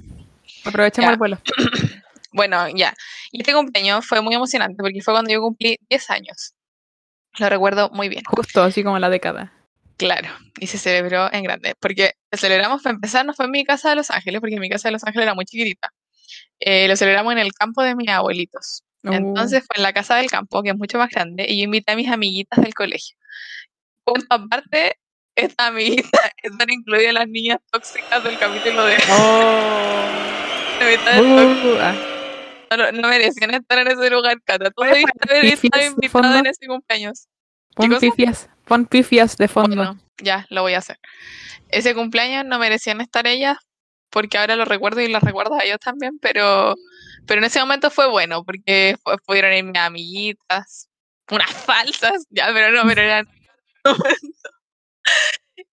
Aprovechemos Ya. el vuelo. Bueno, ya. Y este cumpleaños fue muy emocionante porque fue cuando yo cumplí 10 años. Lo recuerdo muy bien, Justo así como la década. claro. Y se celebró en grande. Porque celebramos, para empezar, no fue en mi casa de Los Ángeles, porque mi casa de Los Ángeles era muy chiquitita. Eh, lo celebramos en el campo de mis abuelitos. Uh, Entonces fue en la casa del campo, que es mucho más grande, y yo invité a mis amiguitas del colegio. Punto aparte, estas amiguitas están incluidas las niñas tóxicas del capítulo de Oh. Mitad del. Uh, ah. no, merecían estar en ese lugar, Cata. Tú ¿Puedes debiste haber estado de invitada en ese cumpleaños. Pon pifias, pon pifias de fondo. Bueno, ya, lo voy a hacer. Ese cumpleaños no merecían estar ellas, porque ahora lo recuerdo y las recuerdo a ellos también, pero, pero en ese momento fue bueno, porque pudieron ir mis amiguitas, unas falsas, ya, pero no, pero eran...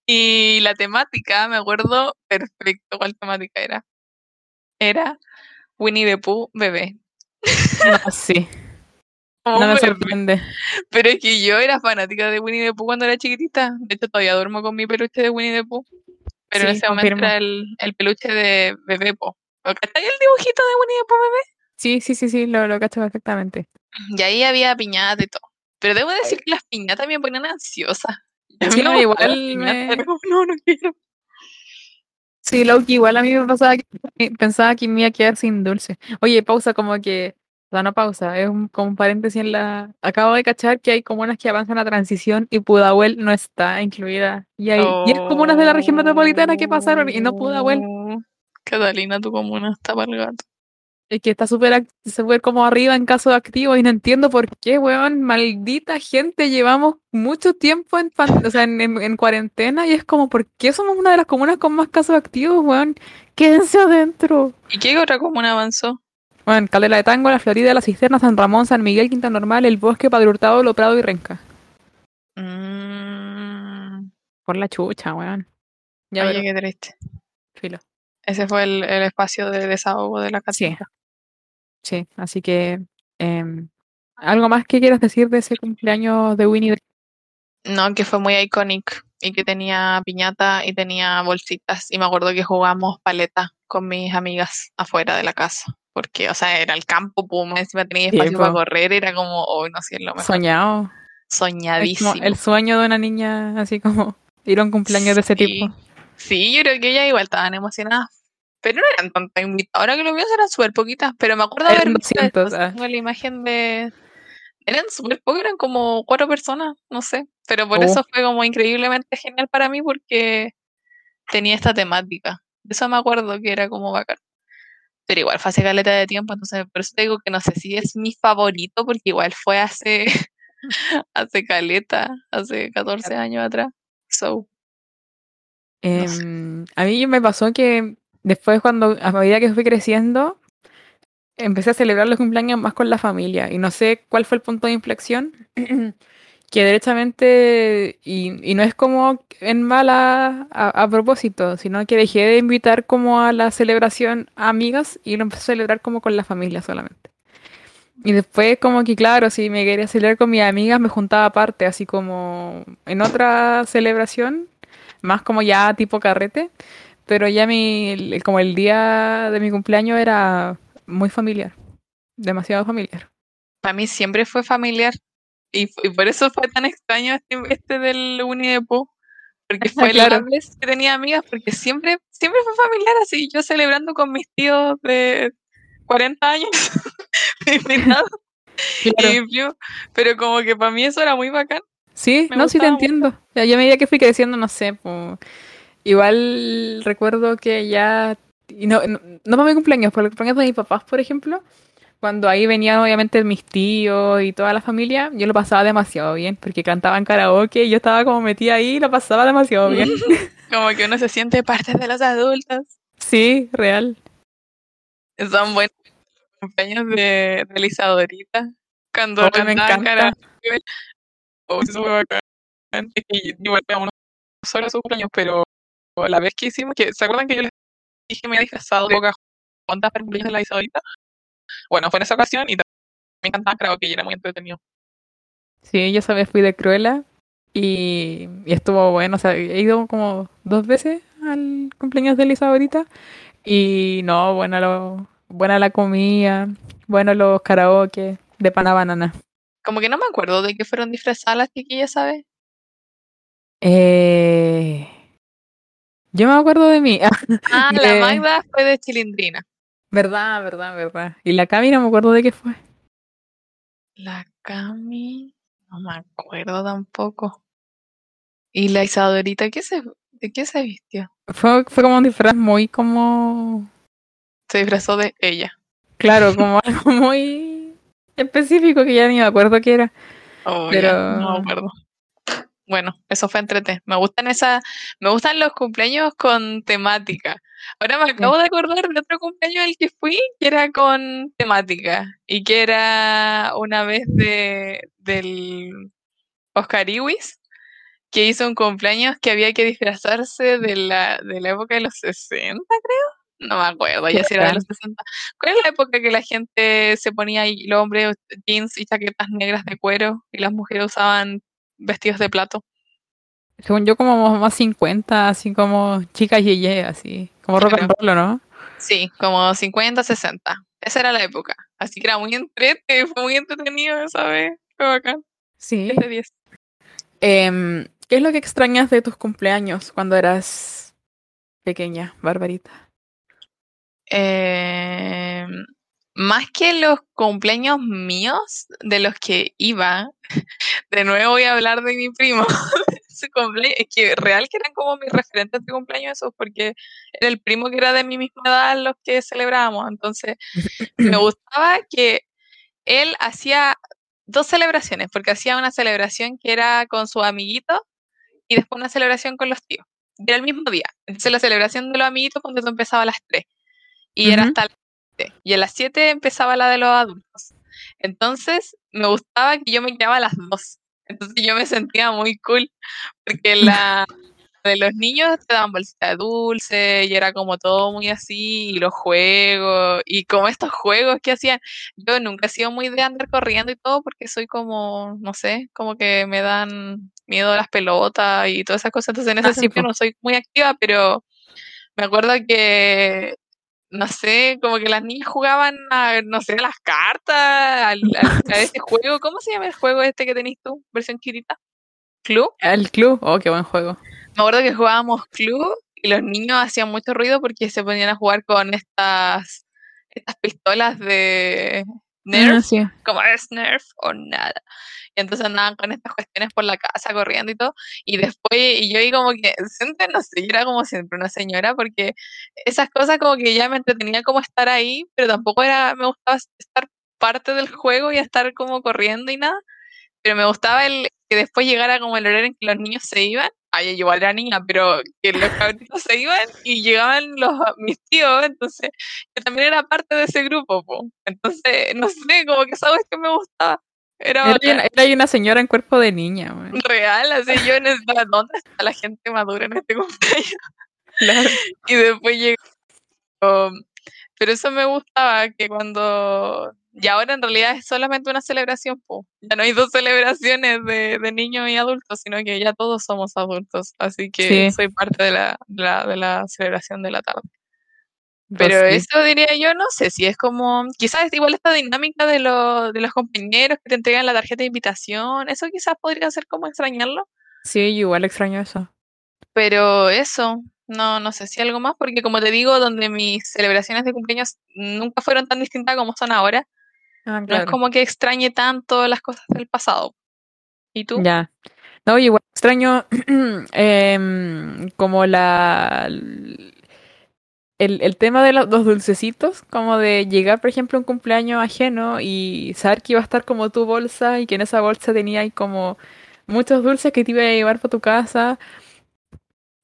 y la temática, me acuerdo perfecto cuál temática era. Era Winnie the Pooh bebé. No, sí, Como no me sorprende. Pero es que yo era fanática de Winnie the Pooh cuando era chiquitita. De hecho, todavía duermo con mi peluche de Winnie the Pooh. Pero en Sí, ese momento confirmo. era el, el peluche de bebé Po. ¿Cachai el dibujito de Winnie the Pooh bebé? Sí, sí, sí, sí, lo, lo cacho perfectamente. Y ahí había piñata y todo. Pero debo decir que las piñatas me ponían ansiosa. Sí, no igual piñatas, me- no, no quiero. Sí, Loki, igual a mí me pasaba que pensaba que me iba a quedar sin dulce. Oye, pausa, como que, o sea, no pausa, es un, como un paréntesis en la... Acabo de cachar que hay comunas que avanzan a transición y Pudahuel no está incluida. Y hay 10 comunas de la región metropolitana que pasaron y no Pudahuel. Oh, Catalina, tu comuna está para el gato. Es que está súper súper como arriba en caso de activo y no entiendo por qué, weón. Maldita gente, llevamos mucho tiempo en, pan- o sea, en, en- en cuarentena y es como, ¿por qué somos una de las comunas con más casos activos, weón? Quédense adentro. ¿Y qué otra comuna avanzó? Bueno, Calera de Tango, La Florida, La Cisterna, San Ramón, San Miguel, Quinta Normal, El Bosque, Padre Hurtado, Lo Prado y Renca. Mm, Por la chucha, weón. Ya oye, qué triste. Ese fue el, el espacio de desahogo de la Sí. Catalina. Sí, así que... em, ¿Algo más que quieras decir de ese cumpleaños de Winnie? No, que fue muy icónico y que tenía piñata y tenía bolsitas. Y me acuerdo que jugamos paleta con mis amigas afuera de la casa. Porque, o sea, era el campo, pum, encima tenía Sí, espacio para po. correr, era como, oh, no sé, lo mejor. Soñado. Soñadísimo. el sueño de una niña, así como ir a un cumpleaños de ese Sí. tipo. Sí, yo creo que ellas igual estaban emocionadas. Pero no eran tantas invitadas. Ahora que lo veo, eran súper poquitas. Pero me acuerdo haber visto 200, esto, ah. La imagen de. Eran súper pocas, eran como cuatro personas, no sé. Pero por Oh. eso fue como increíblemente genial para mí porque tenía esta temática. De eso me acuerdo que era como bacán. Pero igual fue hace caleta de tiempo, entonces por eso te digo que no sé si es mi favorito, porque igual fue hace, hace caleta, hace 14 años atrás. So, No sé. Em, a mí me pasó que después cuando, a medida que fui creciendo, empecé a celebrar los cumpleaños más con la familia. Y no sé cuál fue el punto de inflexión, que derechamente, y, y no es como en mala a, a propósito, sino que dejé de invitar como a la celebración a amigas y lo empecé a celebrar como con la familia solamente. Y después como que claro, si me quería celebrar con mis amigas me juntaba aparte, así como en otra celebración, más como ya tipo carrete, pero ya mi, como el día de mi cumpleaños era muy familiar, demasiado familiar. para mí siempre fue familiar. Y, por eso fue tan extraño este, este del Pooh. Porque fue Claro. la vez que tenía amigas, porque siempre, siempre fue familiar así, yo celebrando con mis tíos de 40 años, invitados, Claro. pero como que para mí eso era muy bacán. Sí, Me no, sí te mucho. entiendo. Yo a medida que fui creciendo, no sé, igual recuerdo que ya, y no, no, no para mi cumpleaños, por el cumpleaños de mis papás, por ejemplo, cuando ahí venían obviamente mis tíos y toda la familia, yo lo pasaba demasiado bien, porque cantaban karaoke y yo estaba como metida ahí y lo pasaba demasiado bien. Como que uno se siente parte de los adultos. Sí, real. Son buenos cumpleaños de, de. Cuando Oh, me encanta. karaoke. Oh, eso fue bacán. Que igual solo sus cumpleaños, pero la vez que hicimos, que ¿se acuerdan que yo les dije que me había disfrazado de Pocahontas para el cumpleaños de la Lisadorita? Bueno, fue en esa ocasión y también cantaban karaoke y era muy entretenido. Sí, yo esa fui de Cruella y, y estuvo bueno. O sea, he ido como dos veces al cumpleaños de Elisa y no, buena, lo, buena la comida, bueno los karaoke de pana banana. Como que no me acuerdo de que fueron disfrazadas las chiquillas, ¿sabes? Eh, yo me acuerdo de mí. Ah, De- la Magda fue de Chilindrina. verdad, verdad, verdad. Y la Cami no me acuerdo de qué fue. La Cami, no me acuerdo tampoco. ¿Y la Isadorita qué se, de qué se vistió? Fue, fue como un disfraz muy como, Se disfrazó de ella. claro, como algo muy específico que ya ni me acuerdo qué era. Oh, Pero- ya, no me acuerdo. bueno, eso fue entrete. Me gustan esa, me gustan los cumpleaños con temática. Ahora me acabo de acordar de otro cumpleaños al que fui que era con temática y que era una vez de del Oscar Iwis que hizo un cumpleaños que había que disfrazarse de la, de la época de los 60, creo. No me acuerdo, ya si era de los 60. ¿Cuál es la época que la gente se ponía ahí, los hombres jeans y chaquetas negras de cuero y las mujeres usaban vestidos de plato? Según yo, como más 50, así como chicas yeye, así, como rock and roll, ¿no? Sí, como 50, 60. Esa era la época. Así que era muy entretenido, fue muy entretenido, ¿sabes? Fue bacán. Sí. Eh, ¿Qué es lo que extrañas de tus cumpleaños cuando eras pequeña, Barbarita? Eh, más que los cumpleaños míos, de los que iba, de nuevo voy a hablar de mi primo. Su cumpleaños, es que real que eran como mis referentes de cumpleaños esos, porque era el primo que era de mi misma edad los que celebrábamos. Entonces, me gustaba que él hacía dos celebraciones, porque hacía una celebración que era con su amiguito y después una celebración con los tíos. Era el mismo día. Entonces la celebración de los amiguitos cuando empezaba a las 3 y era hasta las 7. Y a las 7 empezaba la de los adultos. Entonces me gustaba que yo me quedaba a las 2. Entonces yo me sentía muy cool porque la de los niños te daban bolsita de dulce y era como todo muy así, y los juegos, y como estos juegos que hacían, yo nunca he sido muy de andar corriendo y todo porque soy como, no sé, como que me dan miedo a las pelotas y todas esas cosas, entonces en ese ah, sentido no soy muy activa, pero me acuerdo que no sé, como que las niñas jugaban a, no sé, a las cartas, a, a, ese juego. ¿Cómo se llama el juego este que tenés tú, versión quirita? ¿Club? El club, oh, qué buen juego. Me acuerdo que jugábamos club y los niños hacían mucho ruido porque se ponían a jugar con estas, estas pistolas de Nerf, como es Nerf o nada. Y entonces andaban con estas cuestiones por la casa corriendo y todo. Y después, y yo ahí como que, siempre no sé, yo era como siempre una señora porque esas cosas como que ya me entretenía como estar ahí, pero tampoco era, me gustaba estar parte del juego y estar como corriendo y nada. Pero me gustaba el que después llegara como el horario en que los niños se iban ay, yo era niña, pero que los cabritos se iban y llegaban los mis tíos, entonces yo también era parte de ese grupo, po. entonces, no sé, como que sabes que me gustaba. Era, era, una señora en cuerpo de niña. Real, así yo en el, ¿dónde está la gente madura en este cumpleaños? Claro. Y después llegó, pero eso me gustaba, que cuando y ahora en realidad es solamente una celebración, pues. Ya no hay dos celebraciones de, de, niños y adultos, sino que ya todos somos adultos. Así que soy parte de la, de la, celebración de la tarde. Pero eso diría yo, no sé si es como, quizás igual esta dinámica de, lo, de los compañeros que te entregan la tarjeta de invitación, eso quizás podría ser como extrañarlo. Sí, igual extraño eso. Pero eso, no, no sé si algo más, porque como te digo, donde mis celebraciones de cumpleaños nunca fueron tan distintas como son ahora, Ah, no es como que extrañe tanto las cosas del pasado. ¿Y tú? Ya. No, igual extraño em, como la el, el tema de los, dulcecitos, como de llegar, por ejemplo, a un cumpleaños ajeno y saber que iba a estar como tu bolsa y que en esa bolsa tenía ahí como muchos dulces que te iba a llevar para tu casa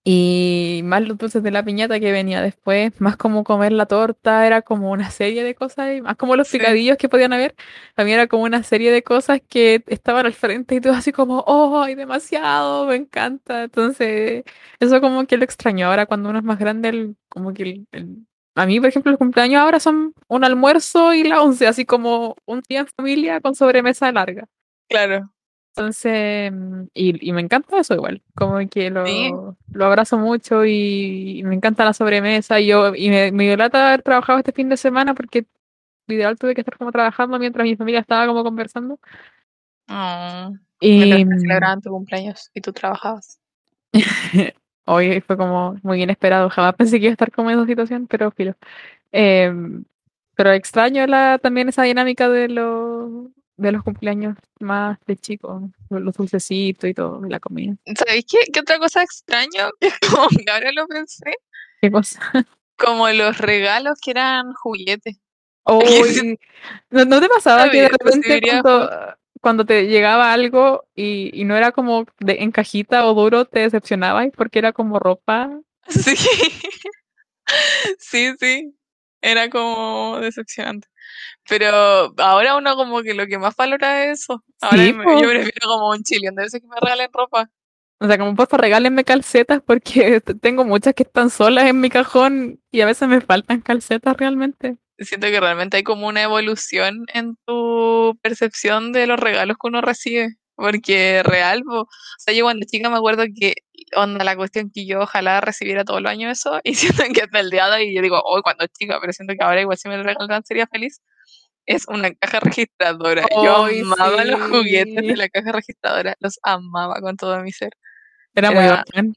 y más los dulces de la piñata que venía después, más como comer la torta, era como una serie de cosas, y más como los picadillos que podían haber, también era como una serie de cosas que estaban al frente y todo así como, oh, hay demasiado, me encanta. Entonces, eso como que lo extraño. Ahora cuando uno es más grande, como que a mí, por ejemplo, los cumpleaños ahora son un almuerzo y la once, así como un día en familia con sobremesa larga. Claro. Entonces, y, y, me encanta eso igual, como que lo, lo abrazo mucho y, me encanta la sobremesa y yo y me, me haber trabajado este fin de semana porque ideal tuve que estar como trabajando mientras mi familia estaba como conversando. Oh, y celebraban tu cumpleaños y tú trabajabas. Hoy fue como muy inesperado, jamás pensé que iba a estar como en esa situación, pero filo. Eh, pero extraño la, también esa dinámica de lo de los cumpleaños más de chicos, los dulcecitos y todo, la comida. ¿Sabéis qué, qué otra cosa extraño? Que ahora lo pensé. ¿Qué cosa? Como los regalos que eran juguetes. ¿No, te pasaba que de repente cuando te llegaba algo y, y no era como de, en cajita o duro, te decepcionabas porque era como ropa. Sí. sí, sí. Era como decepcionante. Pero ahora uno como que lo que más valora es eso. Ahora Sí, me- yo prefiero como un chillón de veces que me regalen ropa. O sea, como porfa, regálenme calcetas porque tengo muchas que están solas en mi cajón y a veces me faltan calcetas realmente. Siento que realmente hay como una evolución en tu percepción de los regalos que uno recibe. Porque real, po, o sea, yo cuando chica me acuerdo que onda la cuestión que yo ojalá recibiera todos los años eso, y siento que hasta el día de hoy yo digo, hoy cuando chica, pero siento que ahora igual si me lo regalan sería feliz. Es una caja registradora. Yo amaba los juguetes de sí. la caja registradora, los amaba con todo mi ser. Era muy bacán.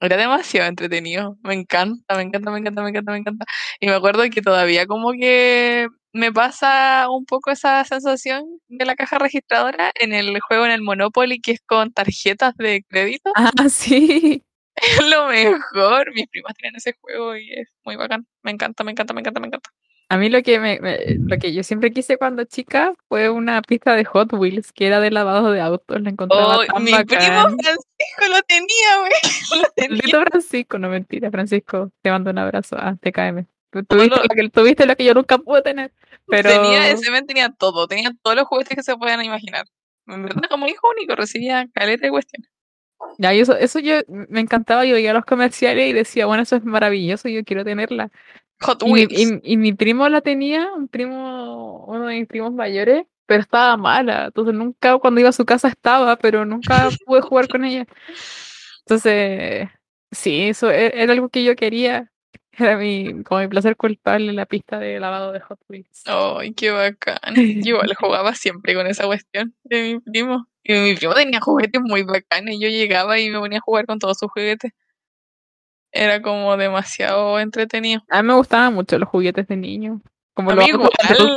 Era demasiado entretenido. Me encanta, me encanta, me encanta, me encanta, me encanta. Y me acuerdo que todavía como que me pasa un poco esa sensación de la caja registradora en el juego en el Monopoly que es con tarjetas de crédito. Ah, sí. Es lo mejor. Mis primas tienen ese juego y es muy bacán. Me encanta, me encanta, me encanta, me encanta. A mí lo que me, me- lo que yo siempre quise cuando chica fue una pista de Hot Wheels que era de lavado de autos. La encontraba Oh, tan mi primo. Francisco lo tenía, güey. Lo tenía. Lito Francisco, no mentira, Francisco, te mando un abrazo. Ah, TKM. Tú Todo Tuviste lo- que, tuviste lo que yo nunca pude tener. Pero Tenía, ese men tenía todo, tenía todos los juguetes que se puedan imaginar. En verdad, como hijo único, recibía caleta de cuestiones. ya, y eso, eso yo me encantaba. Yo veía los comerciales y decía, bueno, eso es maravilloso, yo quiero tenerla. Hot Y mi, Wheels. y- y mi primo la tenía, un primo, uno de mis primos mayores, pero estaba mala. Entonces nunca cuando iba a su casa estaba, pero nunca pude jugar con ella. Entonces, sí, eso e- era algo que yo quería. Era mi, como mi placer culpable, la pista de lavado de Hot Wheels. Ay, qué bacán. Yo igual jugaba siempre con esa cuestión de mi primo. Y mi primo tenía juguetes muy bacanes. Yo llegaba y me ponía a jugar con todos sus juguetes. Era como demasiado entretenido. A mí me gustaban mucho los juguetes de niños. Como los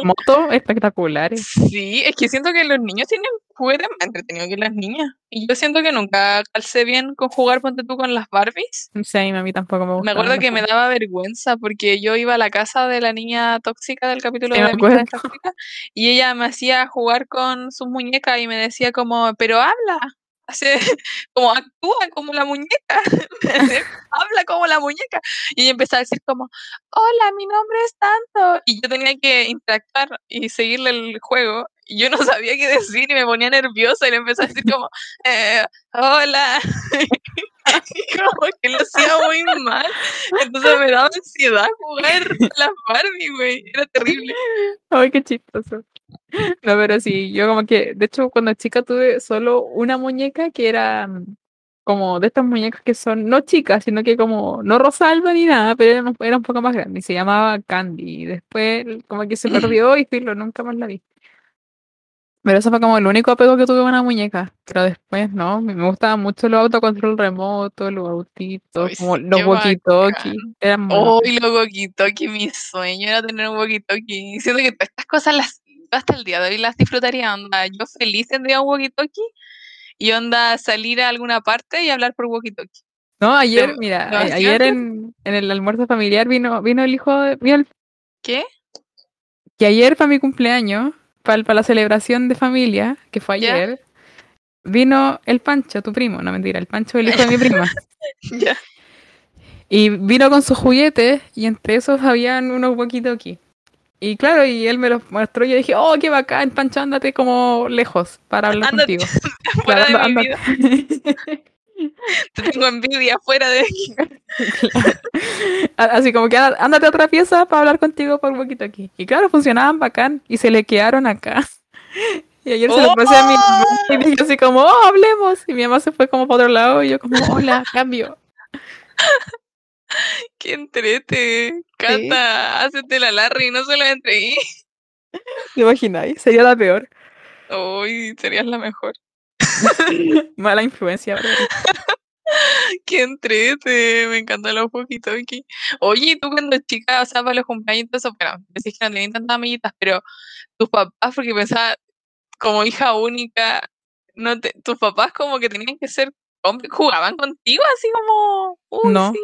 motos espectaculares. Sí, es que siento que los niños tienen juguetes más entretenidos que las niñas. Y yo siento que nunca calcé bien con jugar, ponte tú, con las Barbies. Sí, a mí tampoco me Me gustaban acuerdo que me daba vergüenza porque yo iba a la casa de la niña tóxica del capítulo Sí, de me acuerdo. Tóxicas y ella me hacía jugar con sus muñecas y me decía como, pero habla, hace, como actúa como la muñeca, habla como la muñeca. Y ella empezaba a decir como, hola, mi nombre es tanto. Y yo tenía que interactuar y seguirle el juego. Yo no sabía qué decir y me ponía nerviosa y le empecé a decir como, eh, hola. Como que lo hacía muy mal. Entonces me daba ansiedad jugar a las Barbie, güey. Era terrible. Ay, qué chistoso. No, pero sí, yo como que, de hecho, cuando chica tuve solo una muñeca que era mm, como de estas muñecas que son no chicas, sino que como no Rosalba ni nada, pero era, un- era un poco más grande y se llamaba Candy. Y después como que se perdió y filo, nunca más la vi. Pero eso fue como el único apego que tuve a una muñeca. Pero después no, me gustaban mucho los autocontrol remoto, los autitos, como los walkie-talkie. Oh, y los walkie-talkie, mi sueño era tener un walkie-talkie. Siento que todas estas cosas las hasta el día de hoy las disfrutaría. Onda, yo feliz tendría un walkie-talkie y onda salir a alguna parte y hablar por walkie-talkie. No, ayer, Pero, mira, ¿lo a- hacía ayer en, en el almuerzo familiar vino, vino el hijo de, vino el- ¿Qué? que ayer para mi cumpleaños, para, la celebración de familia, que fue ¿Ya? ayer, vino el Pancho, tu primo, no mentira, el Pancho, el hijo de mi prima. Ya. Y vino con sus juguetes y entre esos habían unos walkie-talkie. Y claro, y él me los mostró y yo dije, oh, qué bacán, Pancho, ándate como lejos para hablar contigo. Fuera Claro, de mi anda- vida. Te tengo envidia fuera de aquí. Así como que "Á- ándate a otra pieza para hablar contigo por walkie-talkie. Y claro, funcionaban bacán y se le quedaron acá. Y ayer se lo pasé a mi mamá y dije así como, oh, hablemos. Y mi mamá se fue como para otro lado y yo como, hola, cambio. Qué entrete. Cata, hácete la Larry, no se lo entregué. ¿Te imagináis? Sería la peor. Uy, serías la mejor. Mala influencia, bro. Qué entrete, me encantan los aquí. Oye, ¿y tú cuando chica, o sea, para los cumpleaños, eso, bueno, decís que no tenías tantas amiguitas, pero tus papás, porque pensaba, como hija única, no te, tus papás como que tenían que ser hombres, jugaban contigo así como, uy, No. sí.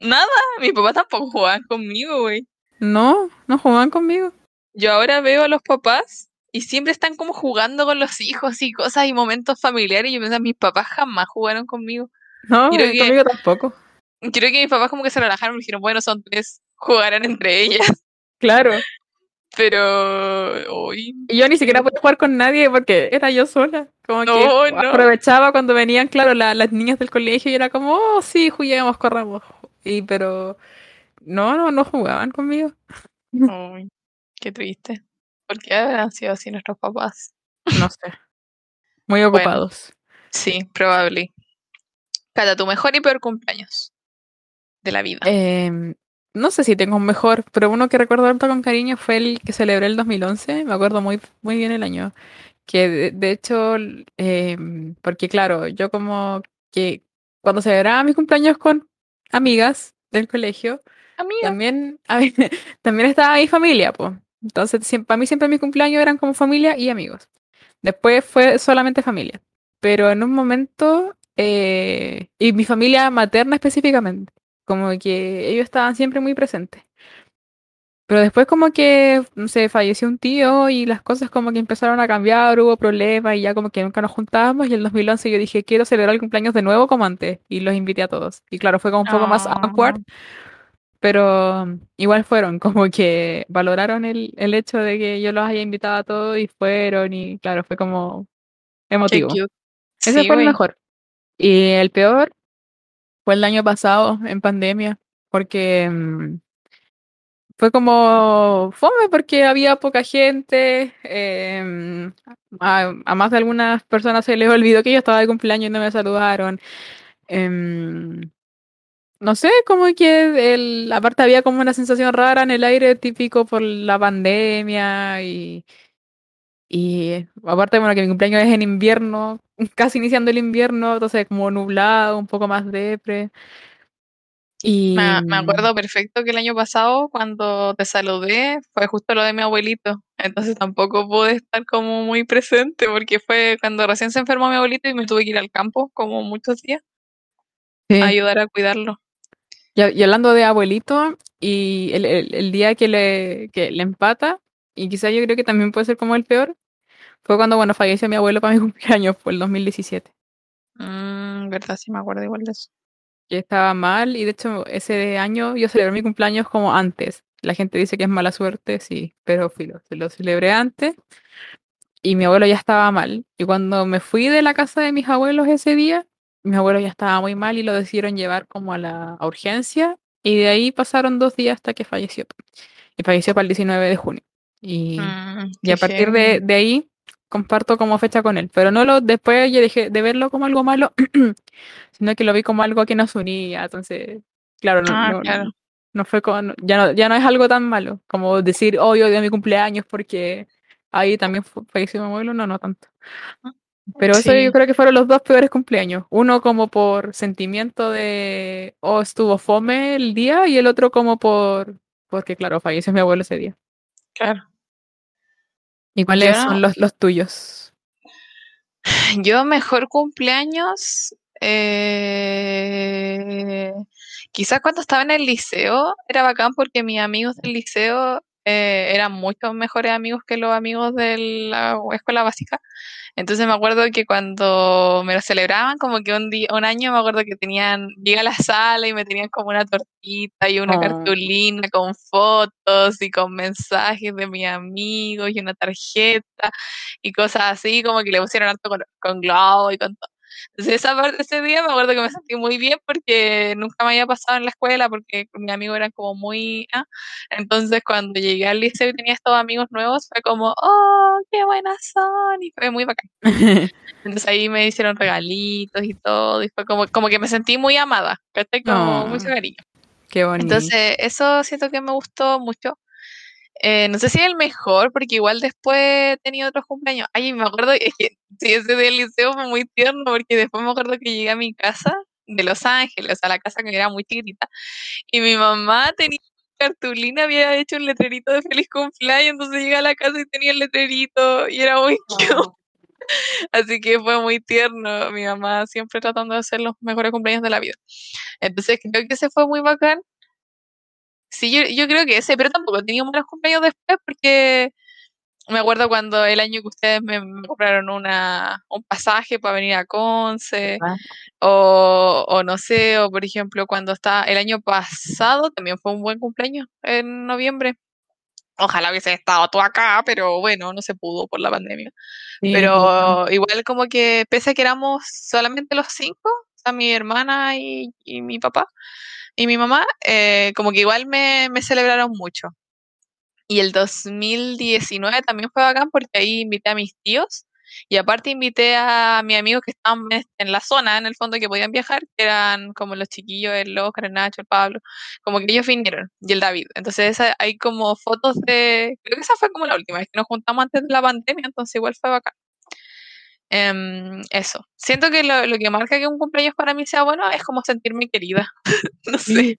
Nada, mis papás tampoco jugaban conmigo, güey. No, no jugaban conmigo. Yo ahora veo a los papás y siempre están como jugando con los hijos y cosas y momentos familiares. Y yo pensaba, mis papás jamás jugaron conmigo. No, Creo que- conmigo tampoco. Creo que mis papás como que se relajaron y dijeron, bueno, son tres, jugarán entre ellas. Claro. Pero, uy, Y yo ni siquiera podía jugar con nadie porque era yo sola. Como No, que no. aprovechaba cuando venían, claro, la- las niñas del colegio y era como, oh, sí, juguemos, corramos. Y pero no, no, no jugaban conmigo. uy, qué triste. ¿Por qué habrán sido así nuestros papás? No sé. Muy ocupados. Sí, probable. Cata, tu mejor y peor cumpleaños de la vida. Em, no sé si tengo un mejor, pero uno que recuerdo harto con cariño fue el que celebré el 2011. Me acuerdo muy, muy bien el año. Que de, de hecho, em, porque claro, yo como que cuando celebraba mis cumpleaños con amigas del colegio, Amiga. también, a también estaba mi familia, pues. Entonces, para mí siempre mis cumpleaños eran como familia y amigos. Después fue solamente familia. Pero en un momento, eh, y mi familia materna específicamente, como que ellos estaban siempre muy presentes. Pero después como que, no sé, falleció un tío y las cosas como que empezaron a cambiar, hubo problemas y ya como que nunca nos juntábamos y en el 2011 yo dije, quiero celebrar el cumpleaños de nuevo como antes y los invité a todos. Y claro, fue como un poco más Ah. awkward, pero igual fueron, como que valoraron el, el hecho de que yo los haya invitado a todos y fueron y claro, fue como emotivo. Ese Sí, fue el mejor. Y el peor fue el año pasado en pandemia, porque mm, fue como fome porque había poca gente. em, a, a más de algunas personas se les olvidó que yo estaba de cumpleaños y no me saludaron. em, no sé, como que el, aparte había como una sensación rara en el aire típico por la pandemia y, y aparte, bueno, que mi cumpleaños es en invierno, casi iniciando el invierno, entonces como nublado, un poco más depre. Y Me, me acuerdo perfecto que el año pasado, cuando te saludé, fue justo lo de mi abuelito. Entonces tampoco pude estar como muy presente porque fue cuando recién se enfermó mi abuelito y me tuve que ir al campo como muchos días sí. a ayudar a cuidarlo. Y, y hablando de abuelito, y el, el- el día que le, que le empata, y quizá yo creo que también puede ser como el peor, fue cuando, bueno, falleció mi abuelo para mi cumpleaños, fue el 2017. Mm, verdad, sí me acuerdo igual de eso. que estaba mal y de hecho ese año yo celebré mi cumpleaños como antes. La gente dice que es mala suerte, sí, pero filo, se lo celebré antes y mi abuelo ya estaba mal. Y cuando me fui de la casa de mis abuelos ese día, mi abuelo ya estaba muy mal y lo decidieron llevar como a la a urgencia y de ahí pasaron dos días hasta que falleció. Y falleció para el 19 de junio. Y, Mm, y a partir de, de ahí comparto como fecha con él. Pero no lo, después yo dejé de verlo como algo malo, sino que lo vi como algo que nos unía. Entonces, claro, no, Ah, no, claro. no fue como, ya no, ya no es algo tan malo como decir, oh, yo odio mi cumpleaños porque ahí también falleció mi abuelo. No, no tanto. Pero eso Sí. yo creo que fueron los dos peores cumpleaños. Uno como por sentimiento de, oh, estuvo fome el día, y el otro como por, porque claro, falleció mi abuelo ese día. Claro. ¿Y cuáles Yo- son los, los tuyos? Yo mejor cumpleaños, eh, quizás cuando estaba en el liceo era bacán porque mis amigos del liceo eh, eran muchos mejores amigos que los amigos de la escuela básica. Entonces me acuerdo que cuando me lo celebraban, como que un día, un año me acuerdo que tenían, llegué a la sala y me tenían como una tortita y una Oh. cartulina con fotos y con mensajes de mis amigos y una tarjeta y cosas así, como que le pusieron harto con, con globo y con todo. Entonces esa parte, ese día me acuerdo que me sentí muy bien porque nunca me había pasado en la escuela porque mis amigos eran como muy... ah. Entonces cuando llegué al liceo y tenía estos amigos nuevos fue como, oh, qué buenas son y fue muy bacán. Entonces ahí me hicieron regalitos y todo y fue como, como que me sentí muy amada, ¿cachai? Como Oh. mucho cariño. Qué bonito. Entonces, eso siento que me gustó mucho. Eh, no sé si es el mejor, porque igual después tenido otros cumpleaños. Ay, me acuerdo, es que sí, ese del liceo fue muy tierno, porque después me acuerdo que llegué a mi casa de Los Ángeles, o sea, la casa que era muy chiquitita, y mi mamá tenía cartulina, había hecho un letrerito de feliz cumpleaños, entonces llegué a la casa y tenía el letrerito, y era muy cute. Así que fue muy tierno. Mi mamá siempre tratando de hacer los mejores cumpleaños de la vida. Entonces creo que ese fue muy bacán. Sí, yo, yo creo que ese, pero tampoco he tenido malos cumpleaños después porque me acuerdo cuando el año que ustedes me, me compraron una, un pasaje para venir a Conce, Ah, o, o no sé, o por ejemplo cuando está el año pasado, también fue un buen cumpleaños en noviembre. Ojalá hubiese estado tú acá, pero bueno, no se pudo por la pandemia. sí, Pero igual como que pese a que éramos solamente los cinco, o sea, mi hermana y, y mi papá y mi mamá, eh, como que igual me, celebraron mucho. Y el 2019 también fue bacán porque ahí invité a mis tíos y aparte invité a mis amigos que estaban en- en la zona, en el fondo, que podían viajar, que eran como los chiquillos, el Oscar, el Nacho, el Pablo, como que ellos vinieron, y el David. Entonces esa- hay como fotos de, creo que esa fue como la última vez que nos juntamos antes de la pandemia, entonces igual fue bacán. Em, eso. Siento que lo, lo que marca que un cumpleaños para mí sea bueno es como sentirme querida. no sé,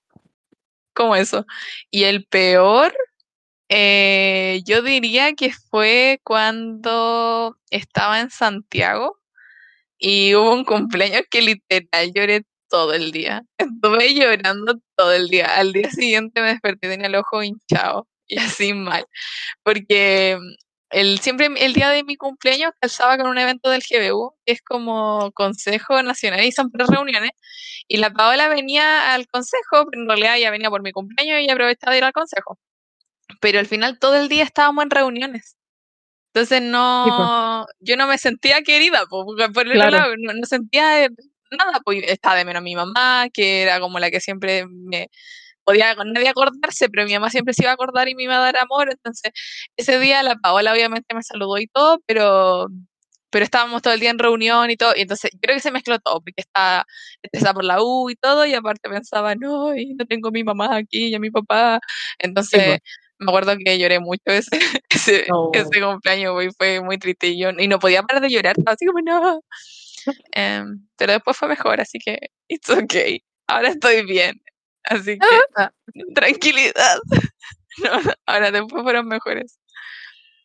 como eso. Y el peor, eh, yo diría que fue cuando estaba en Santiago y hubo un cumpleaños que literal lloré todo el día. Estuve llorando todo el día. Al día siguiente me desperté, tenía el ojo hinchado y así mal. Porque el, siempre el día de mi cumpleaños calzaba con un evento del GBU, que es como Consejo Nacional y son tres reuniones. Y la Paola venía al consejo, pero en realidad ella venía por mi cumpleaños y aprovechaba de ir al consejo. Pero al final todo el día estábamos en reuniones. Entonces Sí, pues, no, yo no me sentía querida, po, porque por el claro, lado, no, no sentía nada, pues estaba de menos mi mamá, que era como la que siempre me podía con nadie acordarse, pero mi mamá siempre se iba a acordar y me iba a dar amor, entonces ese día la Paola obviamente me saludó y todo, pero pero estábamos todo el día en reunión y todo, y entonces creo que se mezcló todo, porque estaba estresada por la U y todo, y aparte pensaba, no, y no tengo a mi mamá aquí y a mi papá, sí, entonces me acuerdo que lloré mucho ese, ese, cumpleaños, güey, fue muy triste y yo y no podía parar de llorar, estaba así como no. Em, pero después fue mejor, así que it's okay. Ahora estoy bien. Así que Ah, tranquilidad. No, ahora después fueron mejores.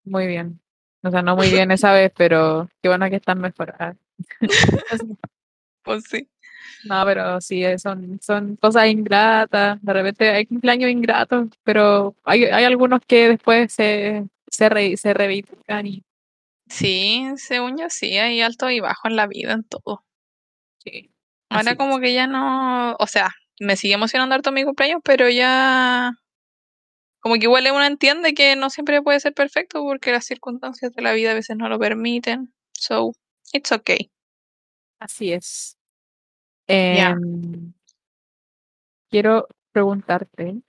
muy bien. O sea, no muy bien esa vez, pero qué bueno que están mejoradas. Pues sí. No, pero sí, eh, son, son cosas ingratas. De repente hay cumpleaños ingratos, pero hay, hay algunos que después se, se, re, se reivindican y Sí, según yo sí, hay alto y bajo en la vida, en todo. sí, Ahora así como es. que ya no, o sea, me sigue emocionando harto mi cumpleaños, pero ya como que igual uno entiende que no siempre puede ser perfecto porque las circunstancias de la vida a veces no lo permiten. So, it's okay. Así es. Em, quiero preguntarte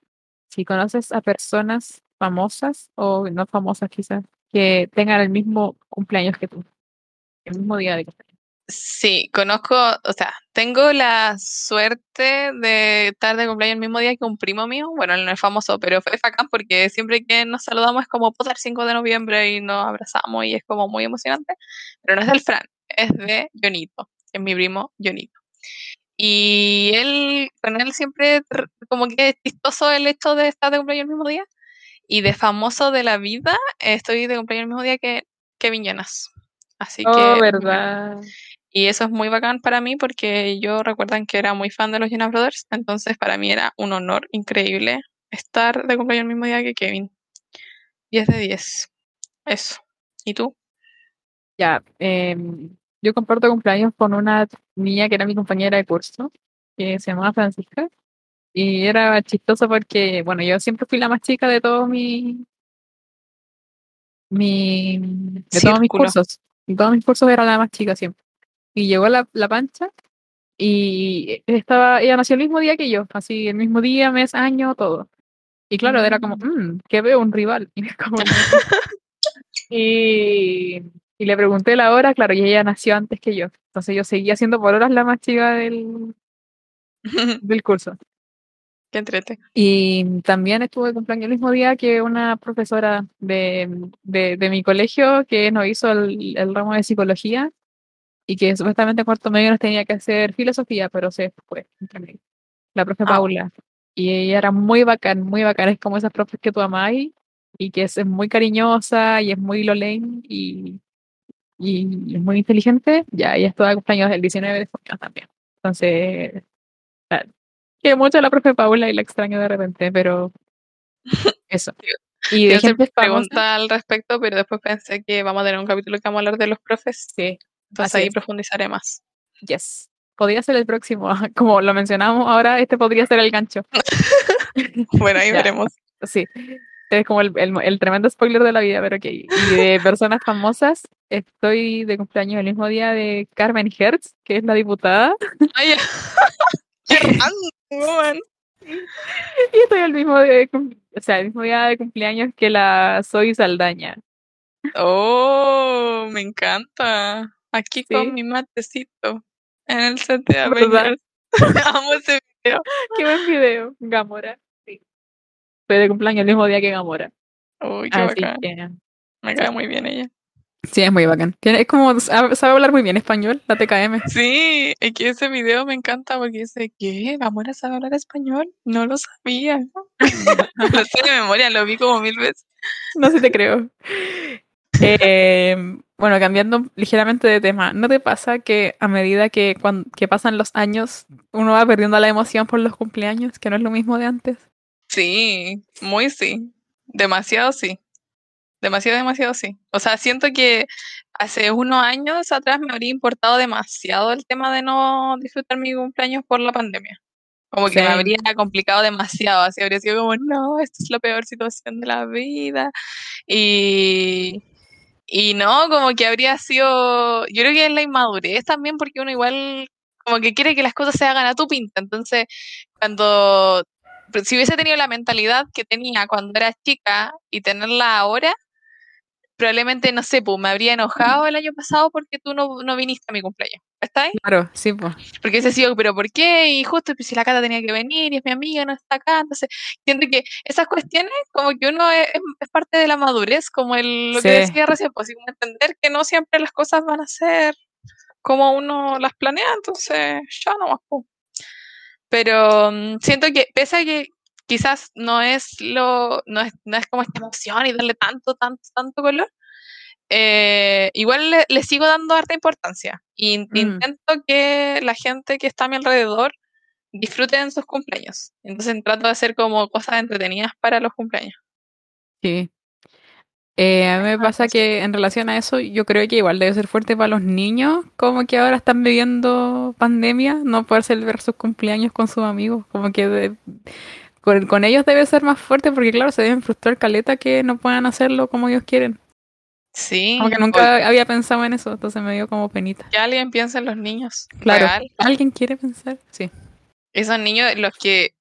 si conoces a personas famosas o no famosas quizás que tengan el mismo cumpleaños que tú, el mismo día de cumpleaños. Sí, conozco, o sea, tengo la suerte de estar de cumpleaños el mismo día que un primo mío. Bueno, él no es famoso, pero fue bacán porque siempre que nos saludamos es como pasar 5 de noviembre y nos abrazamos y es como muy emocionante. Pero no es del Fran, es de Jonito, es mi primo Jonito. Y él, con él siempre como que es chistoso el hecho de estar de cumpleaños el mismo día. Y de famoso de la vida, estoy de cumpleaños el mismo día que Kevin Jonas. Así Oh, que verdad. Y eso es muy bacán para mí porque yo recuerdan que era muy fan de los Jonas Brothers, entonces para mí era un honor increíble estar de cumpleaños el mismo día que Kevin. 10 de 10. Eso. ¿Y tú? Ya, em, yo comparto cumpleaños con una niña que era mi compañera de curso, que se llamaba Francisca, y era chistoso porque, bueno, yo siempre fui la más chica de todos mi, mi, de todos mis cursos, y todos mis cursos era la más chica siempre. Y llegó la, la pancha y estaba, ella nació el mismo día que yo, así el mismo día, mes, año, todo. Y claro, era como, mmm, que veo un rival. Y, como, y, y le pregunté la hora, claro, y ella nació antes que yo. Entonces yo seguía siendo por horas la más chica del, del curso. Qué entrete. Y también estuve de cumpleaños el mismo día que una profesora de, de, de mi colegio que nos hizo el, el ramo de psicología y que supuestamente en cuarto medio nos tenía que hacer filosofía, pero se fue. entre medio. La profe Ah. Paula. Y ella era muy bacán, muy bacán. Es como esas profes que tú amáis y que es, es muy cariñosa y es muy lolén y, y es muy inteligente. Ya, ella estuvo de cumpleaños el 19 de junio también. Entonces, claro, quiero mucho a la profe Paula y la extraño de repente, pero eso. Y de gente famosa. pregunta al respecto, pero después pensé que vamos a tener un capítulo que vamos a hablar de los profes. Sí, Entonces así ahí es. profundizaré más. yes. Podría ser el próximo. Como lo mencionamos ahora, este podría ser el gancho. Bueno, ahí veremos. Sí. Es como el, el- el tremendo spoiler de la vida, pero ok. Y de personas famosas, estoy de cumpleaños el mismo día de Carmen Hertz, que es la diputada. Ay. Y estoy el mismo día de, o sea, el mismo día de cumpleaños que la Zoe Saldaña. Oh, me encanta. Aquí Sí. con mi matecito. En el set de. Avengers. Amo ese video. Qué buen video, Gamora. Sí. Estoy de cumpleaños el mismo día que Gamora. Uy, qué Así bacán. que. Me cae muy bien ella. Sí, es muy bacán. Es como, sabe hablar muy bien español, la TKM. Sí, es que ese video me encanta porque dice, ¿qué? ¿Gamora sabe hablar español? No lo sabía. lo sé de memoria, lo vi como mil veces. No si te creo. Eh, bueno, cambiando ligeramente de tema, ¿no te pasa que a medida que, cuan- que pasan los años uno va perdiendo la emoción por los cumpleaños, que no es lo mismo de antes? Sí, muy sí. Demasiado sí. Demasiado, demasiado sí. O sea, siento que hace unos años atrás me habría importado demasiado el tema de no disfrutar mi cumpleaños por la pandemia. Como que me habría complicado demasiado. Así habría sido como, no, esto es la peor situación de la vida. Y, y no, como que habría sido, yo creo que es la inmadurez también, porque uno igual como que quiere que las cosas se hagan a tu pinta. Entonces, cuando, si hubiese tenido la mentalidad que tenía cuando era chica y tenerla ahora, probablemente, no sé, pues me habría enojado el año pasado porque tú no, no viniste a mi cumpleaños. ¿Está ahí? Claro, sí, pues. Porque ese sido, pero ¿por qué? Y justo pues, si la Cata tenía que venir y es mi amiga, no está acá. Entonces, siento que esas cuestiones, como que uno es, parte de la madurez, como el, lo que Sí. decía recién, pues, como entender que no siempre las cosas van a ser como uno las planea, entonces ya no más. pues. Pero mm, siento que, pese a que quizás no es lo, no es, no es como esta emoción y darle tanto, tanto, tanto color, eh, igual le, le sigo dando harta importancia. Y Mm. intento que la gente que está a mi alrededor disfrute en sus cumpleaños. Entonces trato de hacer como cosas entretenidas para los cumpleaños. Sí. Eh, a mí me pasa que en relación a eso, yo creo que igual debe ser fuerte para los niños, como que ahora están viviendo pandemia, no poder celebrar sus cumpleaños con sus amigos, como que de- con, con ellos debe ser más fuerte porque claro, se deben frustrar caleta que no puedan hacerlo como ellos quieren. Sí, Como que o nunca había pensado en eso, entonces me dio como penita. que alguien piense en los niños. Claro, Real. ¿alguien quiere pensar? Sí. Esos niños, los que,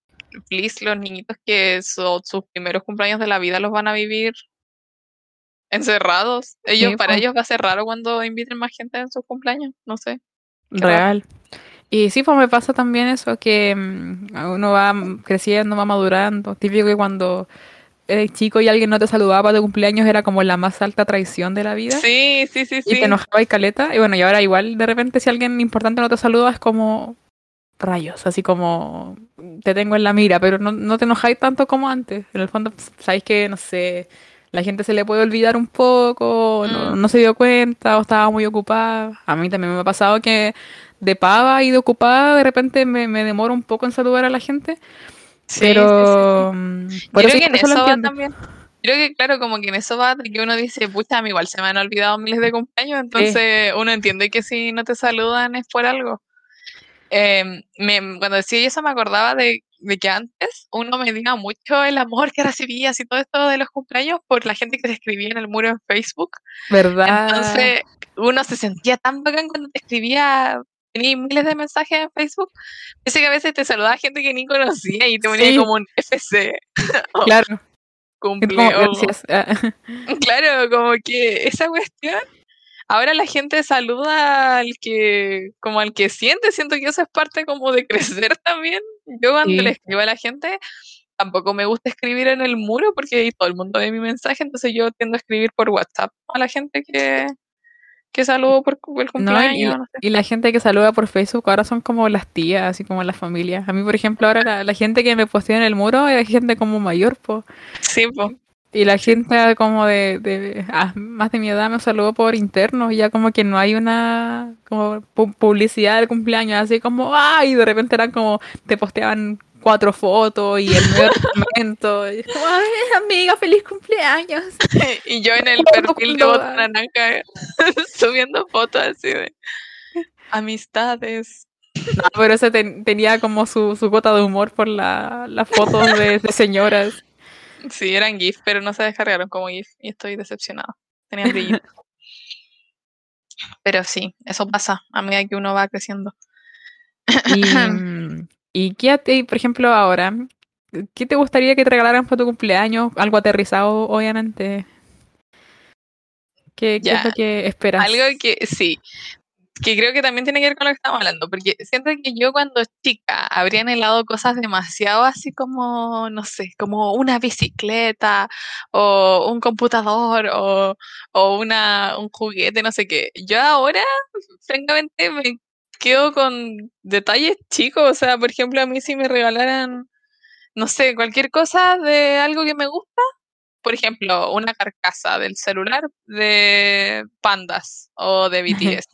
please, los niñitos que son sus primeros cumpleaños de la vida los van a vivir encerrados. Ellos, Sí, para ellos va a ser raro cuando inviten más gente en sus cumpleaños, no sé. Raro. Real. Y sí, pues me pasa también eso, que mm, uno va creciendo, va madurando. Típico que cuando eres chico y alguien no te saludaba para tu cumpleaños era como la más alta traición de la vida. Sí, sí, sí, Y sí. te enojaba y caleta. Y bueno, y ahora igual de repente si alguien importante no te saluda es como rayos, así como te tengo en la mira, pero no, no te enojáis tanto como antes. En el fondo, pues, sabéis que, no sé, la gente se le puede olvidar un poco, no, Mm. no se dio cuenta o estaba muy ocupada. A mí también me ha pasado que de pava y de ocupada de repente me, me demoro un poco en saludar a la gente, Sí, sí, sí, pero sí. mm, Yo creo que en eso eso va también. Yo creo que, claro, como que en eso va de que uno dice, pucha, a mí igual se me han olvidado miles de cumpleaños, entonces uno entiende que si no te saludan es por algo. Eh, me- cuando decía eso me acordaba de, de que antes uno medía mucho el amor que recibías y todo esto de los cumpleaños por la gente que te escribía en el muro en Facebook. ¿Verdad? Entonces uno se sentía tan bacán cuando te escribía, tenía miles de mensajes en Facebook. Dice que a veces te saludaba gente que ni conocía y te ponía Sí. como un FC. o claro. Es como, gracias. Ah, Claro, como que esa cuestión, ahora la gente saluda al que, como al que siente, siento que eso es parte como de crecer también. Yo cuando Sí. le escribo a la gente, tampoco me gusta escribir en el muro porque ahí todo el mundo ve mi mensaje, entonces yo tiendo a escribir por WhatsApp a la gente que, que saludo por el No, y, cumpleaños, no sé. y la gente que saluda por Facebook ahora son como las tías, así como las familias. A mí, por ejemplo, ahora la, la gente que me postea en el muro es gente como mayor, po. Sí, pues. Y la gente como de, de ah, más de mi edad me saludó por interno y ya como que no hay una como pu- publicidad del cumpleaños, así como, ¡ay! Y de repente eran como, te posteaban cuatro fotos y el nuevo momento. Y es como, "Ay, amiga, feliz cumpleaños. y yo en el perfil de Bota. Naranja subiendo fotos así de amistades. No, pero ese ten- tenía como su, su gota de humor por la- las fotos de, de señoras. Sí, eran GIF, pero no se descargaron como GIF y estoy decepcionada. Tenían brillo. pero sí, eso pasa a medida que uno va creciendo. Y, mm, ¿y qué a ti, por ejemplo, ahora? ¿Qué te gustaría que te regalaran para tu cumpleaños? Algo aterrizado, obviamente. ¿Qué, qué es lo que esperas? Algo que sí, que creo que también tiene que ver con lo que estamos hablando, porque siento que yo cuando chica habría anhelado cosas demasiado así como, no sé, como una bicicleta o un computador o, o una, un juguete, no sé qué. Yo ahora, francamente, me quedo con detalles chicos, o sea, por ejemplo, a mí si me regalaran, no sé, cualquier cosa de algo que me gusta, por ejemplo, una carcasa del celular de pandas o de BTS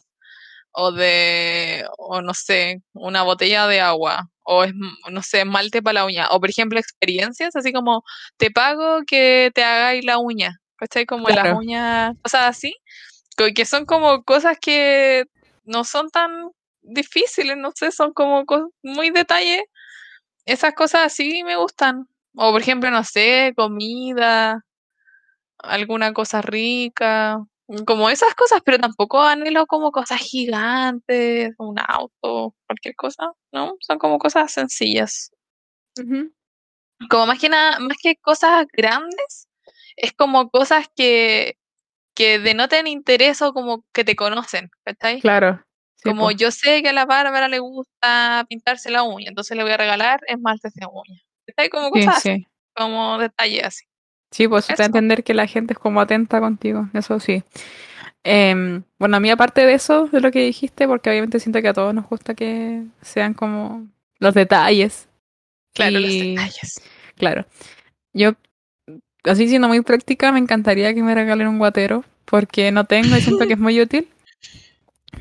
o de, o no sé, una botella de agua, o es, no sé, esmalte para la uña, o por ejemplo experiencias, así como te pago que te hagáis la uña, ¿cachai? Como las uñas, cosas así, que son como cosas que no son tan difíciles, no sé, son como muy detalles, esas cosas así me gustan, o por ejemplo, no sé, comida, alguna cosa rica, como esas cosas, pero tampoco anhelo como cosas gigantes, un auto, cualquier cosa, ¿no? Son como cosas sencillas. Ujú. Como más que nada, más que cosas grandes, es como cosas que, que denoten interés o como que te conocen, ¿cachai? Claro. Sí, Como po. yo sé que a la Bárbara le gusta pintarse la uña, entonces le voy a regalar esmalte de uña. ¿Cachai? Como Sí, cosas así, sí. como detalles así. Sí, pues te Eso. entender que la gente es como atenta contigo, eso sí. Em, bueno, a mí aparte de eso, de lo que dijiste, porque obviamente siento que a todos nos gusta que sean como los detalles. Claro, los Y- detalles. Claro. Yo, así siendo muy práctica, me encantaría que me regalen un guatero, porque no tengo y siento que es muy útil.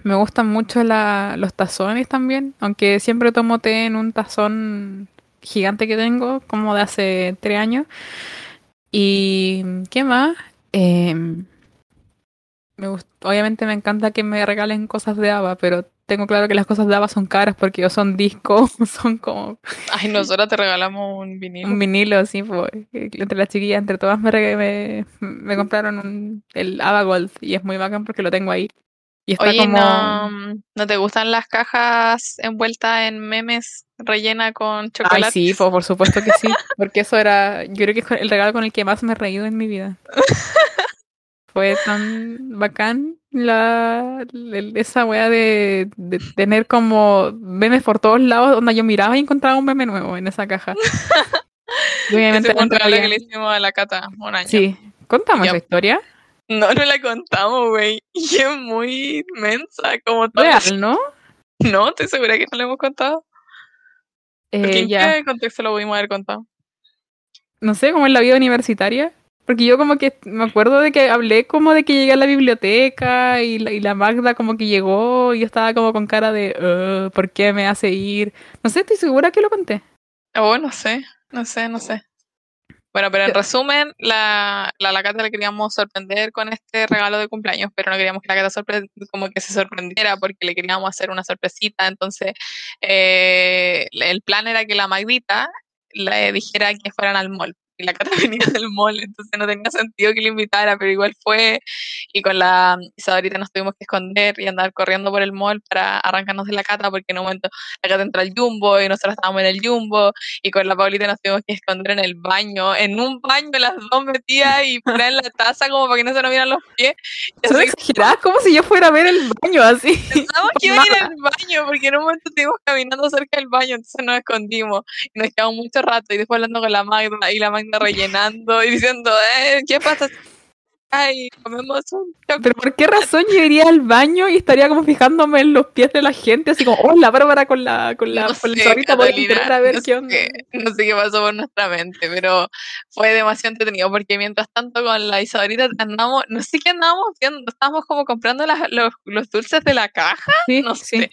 Me gustan mucho la- los tazones también, aunque siempre tomo té en un tazón gigante que tengo, como de hace tres años. Y, ¿qué más? Em, me obviamente me encanta que me regalen cosas de ABBA, pero tengo claro que las cosas de ABBA son caras porque son discos, son como Ay, nosotros te regalamos un vinilo. un vinilo, así, pues, entre las chiquillas, entre todas me, reg- me, me compraron un, el Ava Gold y es muy bacán porque lo tengo ahí. Y está Oye, como... ¿no, ¿no te gustan las cajas envueltas en memes rellena con Ay, chocolate? sí, po, por supuesto que sí, porque eso era, yo creo que es el regalo con el que más me he reído en mi vida. Fue tan bacán la, esa wea de, de tener como memes por todos lados, donde yo miraba y encontraba un meme nuevo en esa caja. Obviamente Ese fue un regalo que había- le hicimos a la Cata un año. Sí, contamos esa historia. No, no la contamos, güey. Y es muy mensa, como todas. Real, ¿no? No, estoy segura que no la hemos contado. Porque Eh, ¿En ya. qué contexto lo pudimos haber contado? no sé, como en la vida universitaria. Porque yo como que me acuerdo de que hablé como de que llegué a la biblioteca y la, y la Magda como que llegó y yo estaba como con cara de, "Ugh, ¿por qué me hace ir? No sé, estoy segura que lo conté. Oh, no sé, no sé, no sé. Bueno, pero en resumen, la, la, la Cata le queríamos sorprender con este regalo de cumpleaños, pero no queríamos que la Cata como que se sorprendiera porque le queríamos hacer una sorpresita. Entonces, eh, el plan era que la Magdita le dijera que fueran al mall. La Cata venía del mall, entonces no tenía sentido que le invitara, pero igual fue. Y con la Isadorita nos tuvimos que esconder y andar corriendo por el mall para arrancarnos de la Cata, porque en un momento la Cata entró al Jumbo y nosotros estábamos en el Jumbo y con la Paulita nos tuvimos que esconder en el baño, en un baño las dos metidas y fuera en la taza como para que no se nos vieran los pies. Así exageradas como si yo fuera a ver el baño así. Pensábamos que iba a ir al baño, porque en un momento estuvimos caminando cerca del baño, entonces nos escondimos y nos quedamos mucho rato y después hablando con la Magda y la Magda rellenando y diciendo, eh, ¿qué pasa? Ay, comemos un Pero ¿por qué razón yo iría al baño y estaría como fijándome en los pies de la gente? Así como, oh, la Bárbara con la, con la, No con sé, a Catalina, entrar a ver no qué onda. no sé qué pasó por nuestra mente, pero fue demasiado entretenido porque mientras tanto con la Isadorita andamos, no sé qué andábamos viendo, estábamos como comprando las- los, los dulces de la caja, Sí, no sí. sé.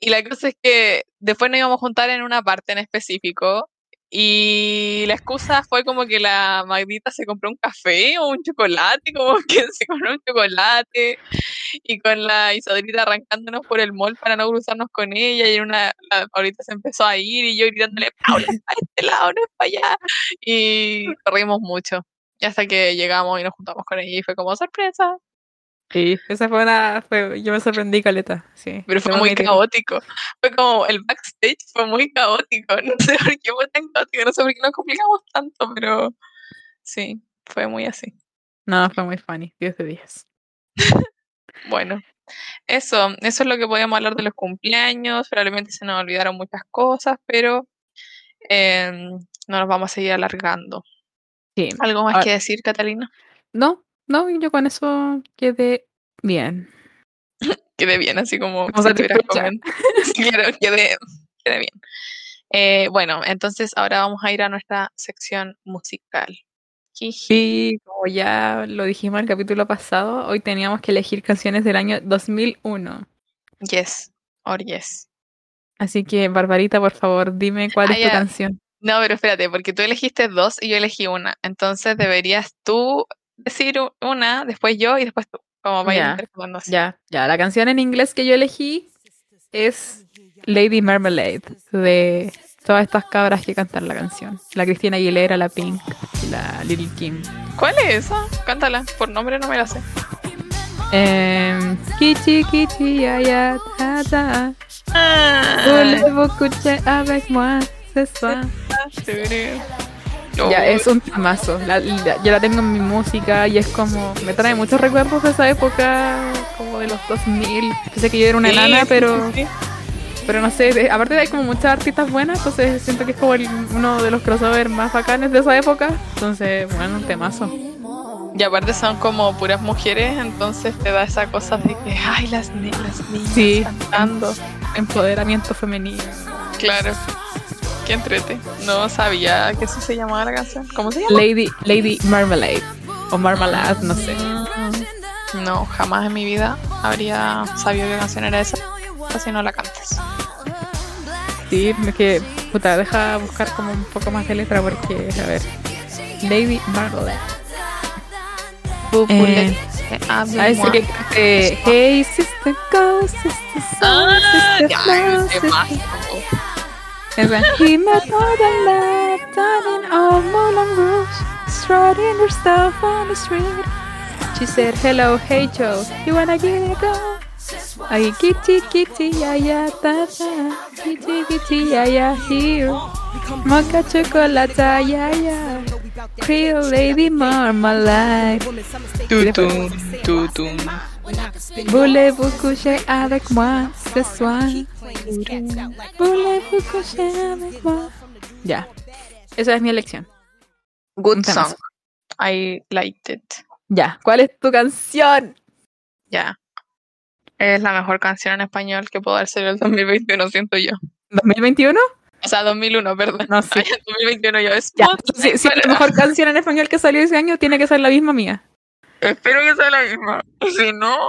Y la cosa es que después nos íbamos a juntar en una parte en específico Y la excusa fue como que la Magdita se compró un café o un chocolate, como que se compró un chocolate, y con la Isadrita arrancándonos por el mall para no cruzarnos con ella, y una, la Paulita se empezó a ir, y yo gritándole, Paula, es para este lado, no es para allá. Y corrimos mucho. Y hasta que llegamos y nos juntamos con ella, y fue como sorpresa. Sí, esa fue una. Fue, yo me sorprendí, Caleta. Sí. Pero fue muy caótico. Fue como el backstage fue muy caótico. No sé por qué fue tan caótico, no sé por qué nos complicamos tanto, pero sí, fue muy así. No, fue muy funny. 10 de 10. Bueno, eso, eso es lo que podíamos hablar de los cumpleaños. Probablemente se nos olvidaron muchas cosas, pero em, no nos vamos a seguir alargando. Sí. ¿Algo más Ah. que decir, Catalina? No, no, yo con eso quedé bien. Quedé bien, así como Como si quedé, quedé bien. Eh, bueno, entonces ahora vamos a ir a nuestra sección musical. Y como ya lo dijimos en el capítulo pasado, hoy teníamos que elegir canciones del año 2001. Yes, or yes. Así que, Barbarita, por favor, dime cuál Ah, es tu ya. canción. No, pero espérate, porque tú elegiste dos y yo elegí una. Entonces deberías tú decir una, después yo y después tú. Como para ir Ya. Ya, la canción en inglés que yo elegí es Lady Marmalade, de todas estas cabras que cantan la canción. La Cristina Aguilera, la Pink la Little Kim. ¿Cuál es esa? Cántala. Por nombre no me la sé. Em, Kichi, kichi, ya, ya, ta, ta. Ah. Voulez-vous coucher avec moi ce soir? Ya, es un temazo. La- la- yo la tengo en mi música y es como. Me trae muchos recuerdos de esa época, como de los 2000. Sé que yo era una Sí, enana, sí, pero. sí, sí. Pero no sé, de- aparte de hay como muchas artistas buenas, entonces siento que es como el- uno de los crossovers más bacanes de esa época. Entonces, bueno, un temazo. Y aparte son como puras mujeres, entonces te da esa cosa de que, ay, las, ni- las niñas cantando. Empoderamiento femenino. Claro. Qué entrete. No sabía que se llamaba la canción. ¿Cómo se llama? Lady, Lady Marmalade. O Marmalade, no sé. Mm, No, jamás en mi vida habría sabido qué canción era esa. Así no la cantes. Sí, que, puta, deja buscar como un poco más de letra porque, a ver. Lady Marmalade. Eh, Ah, ese que eh, Hey sister go, sister sister mágico. Esa. He met more than down in all Moulin Rouge, strutting herself on the street. She said, hello, hey Joe, you wanna give it a go? Ay, kitty, kitty, ya, ya, ta, ta, kitty, kitty, ya, ya, here. Mocha chocolate, ya, ya, Creole lady marmalade. Tutum, tutum. Voulez-vous coucher avec moi ce soir? Voulez-vous coucher avec moi? Ya. Esa es mi elección. Good song. I liked it. Ya. ¿Cuál es tu canción? Ya. Es la mejor canción en español que puedo dar ser el 2021, siento yo. ¿2021? O sea, 2001, perdón. No. Ay, el 2021 yo es Ya. Si, si la mejor canción en español que salió ese año tiene que ser la misma mía. Espero que sea la misma. Si no,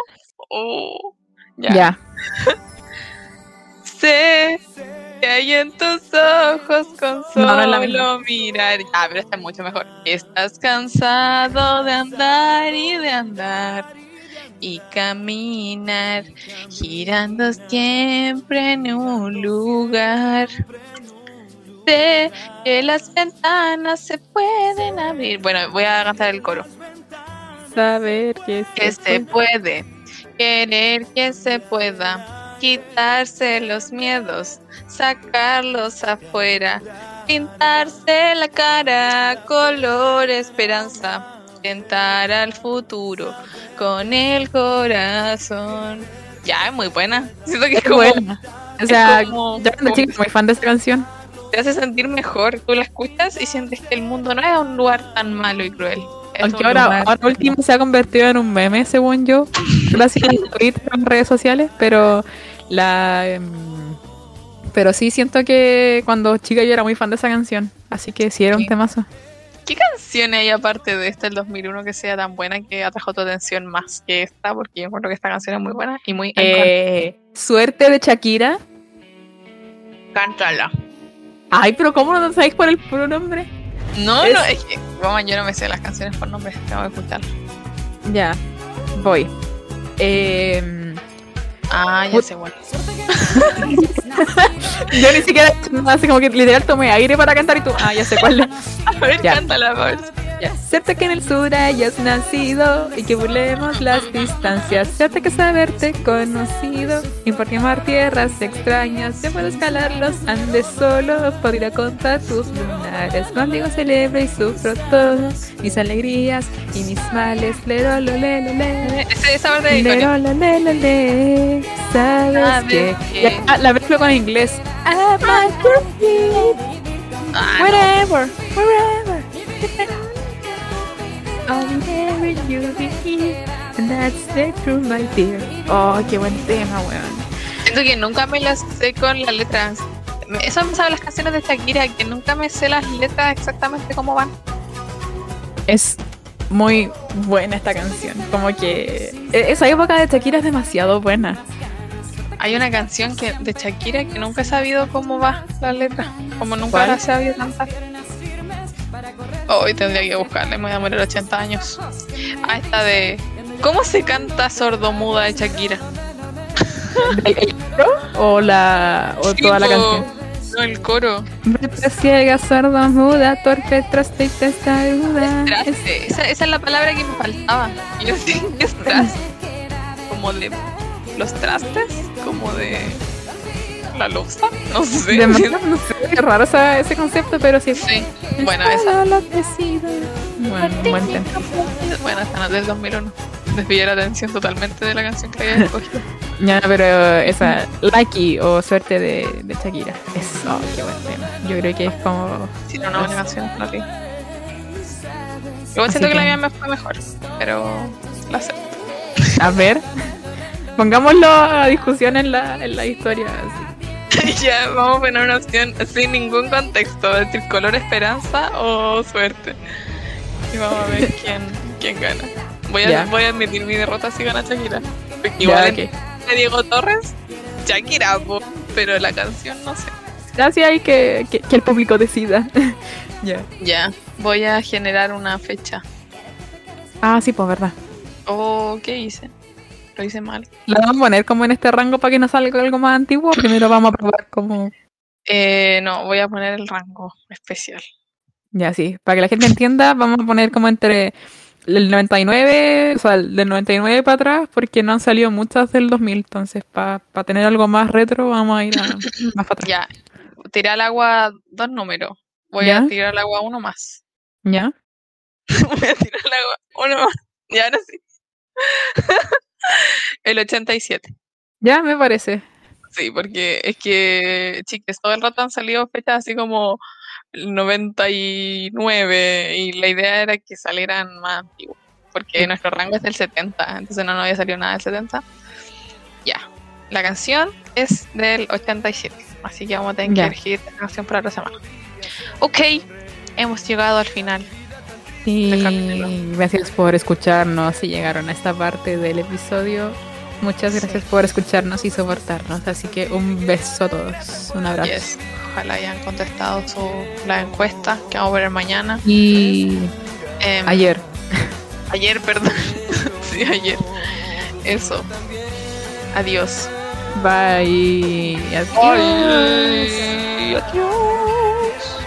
oh, ya. Ya. Sé que hay en tus ojos con No, no solo mirar. Ah, pero está mucho mejor. Estás cansado de andar y de andar y caminar, girando siempre en un lugar. Sé que las ventanas se pueden abrir. Bueno, voy a cantar el coro. Saber que que se puede. puede, querer que se pueda, quitarse los miedos, sacarlos afuera, pintarse la cara, color esperanza, tentar al futuro con el corazón. Ya, es muy buena. Siento que es, como, buena. O sea, como- yo cuando chica muy fan de esa canción. te hace sentir mejor. Tú la escuchas y sientes que el mundo no es un lugar tan malo y cruel. Aunque un ahora, ahora último se ha convertido en un meme, según yo, gracias a Twitter en redes sociales, pero la em, pero sí siento que cuando chica yo era muy fan de esa canción, así que sí era un temazo. ¿Qué canción hay aparte de esta del 2001 que sea tan buena que atrajo tu atención más que esta? Porque yo encuentro que esta canción es muy buena y muy Eh, Suerte de Shakira, Cántala. Ay, pero ¿cómo no sabéis por el puro nombre? No, Es- no, es que vamos, yo no me sé las canciones por nombre, tengo que escuchar. Ya, voy. Em, Ah, ya sé, bueno. yo ni siquiera así como que literal tomé aire para cantar y tú, ah, ya sé cuál es. A ver, Ya. cántala, ver. Ya. Acepta que en el sur hayas nacido y que burlemos las distancias. Acepta que saberte conocido y por quemar tierras extrañas. Yo puedo escalar los Andes solo, podría contar tus lunares. Contigo celebro y sufro todo, mis alegrías y mis males. Lero, lo, le, lo, le. Esa parte de. Lero, lo, le, lo, le. Sabes Sabes que. Ya, ah, la mezclo con inglés. At your feet. Ah, no. Wherever, wherever. I'll never you be here. And that's the truth, my dear. Oh, qué buen tema, weón. Siento que nunca me las sé con las letras. Eso me sabe las canciones de Shakira, que nunca me sé las letras exactamente cómo van. Es muy buena esta canción. Como que e- esa época de Shakira es demasiado buena. Hay una canción que de Shakira que nunca he sabido cómo va la letra, como nunca ¿Cuál? la he sabido cantar. Hoy tendría que buscarla, me voy a morir 80 años. Ah, esta de. ¿Cómo se canta sordomuda de Shakira? ¿El, el coro o la o toda la canción? No, el coro. Ciega, sorda, muda, torpe, traste y testaruda. Es- Traste. Esa, esa es la palabra que me faltaba. Yo sí, ¿qué es traste? Como de los trastes, como de la loza, no sé. de no sé, qué raro esa- ese concepto, pero sí. Sí, bueno, Es esa. sido. Bueno, buen tema. Bueno, esta no es del 2001. Desvié la atención totalmente de la canción que había escogido. Ya, pero esa, Lucky o Suerte de, de Shakira. Es, oh, qué buen tema. Yo creo que es como. Sí, no, una buena canción, la vi. Igual Así siento que la que- mía me fue mejor, pero la sé. A ver, pongámoslo a discusión en la, en la historia. así. ya, vamos a poner una opción sin ningún contexto, es decir, color esperanza o suerte. Y vamos a ver quién, quién gana. Voy a, Ya. voy a admitir mi derrota si gana Shakira. Ya, Igual de Diego Torres, Shakira, pero la canción no sé. Ya sí hay que, que, que el público decida. ya. Ya, voy a generar una fecha. Ah, sí, pues verdad. Oh, ¿qué hice? Lo hice mal. La vamos a poner como en este rango para que nos salga algo más antiguo. Primero vamos a probar como. Eh, no, voy a poner el rango especial. Ya, sí. Para que la gente entienda, vamos a poner como entre el 99, o sea, el del 99 para atrás, porque no han salido muchas del 2000. Entonces, para tener algo más retro, vamos a ir a, más para atrás. Ya, tiré al agua dos números. Voy ¿Ya? a tirar al agua uno más. ¿Ya? Voy a tirar al agua uno más. Y ahora sí. El 87. Ya, me parece. Sí, porque es que, chicas, todo el rato han salido fechas así como el 99 y la idea era que salieran más antiguos, porque nuestro rango es del 70, entonces no había salido nada del 70. Ya, la canción es del 87, así que vamos a tener Ya. que elegir la canción para otra semana. Ok, hemos llegado al final. Y gracias por escucharnos si llegaron a esta parte del episodio. Muchas gracias por escucharnos y soportarnos. Así que un beso a todos. Un abrazo. Yes. Ojalá hayan contestado su, la encuesta que vamos a ver mañana. Y Em, ayer. Ayer, perdón. sí, ayer. Eso. Adiós. Bye. Adiós. Adiós.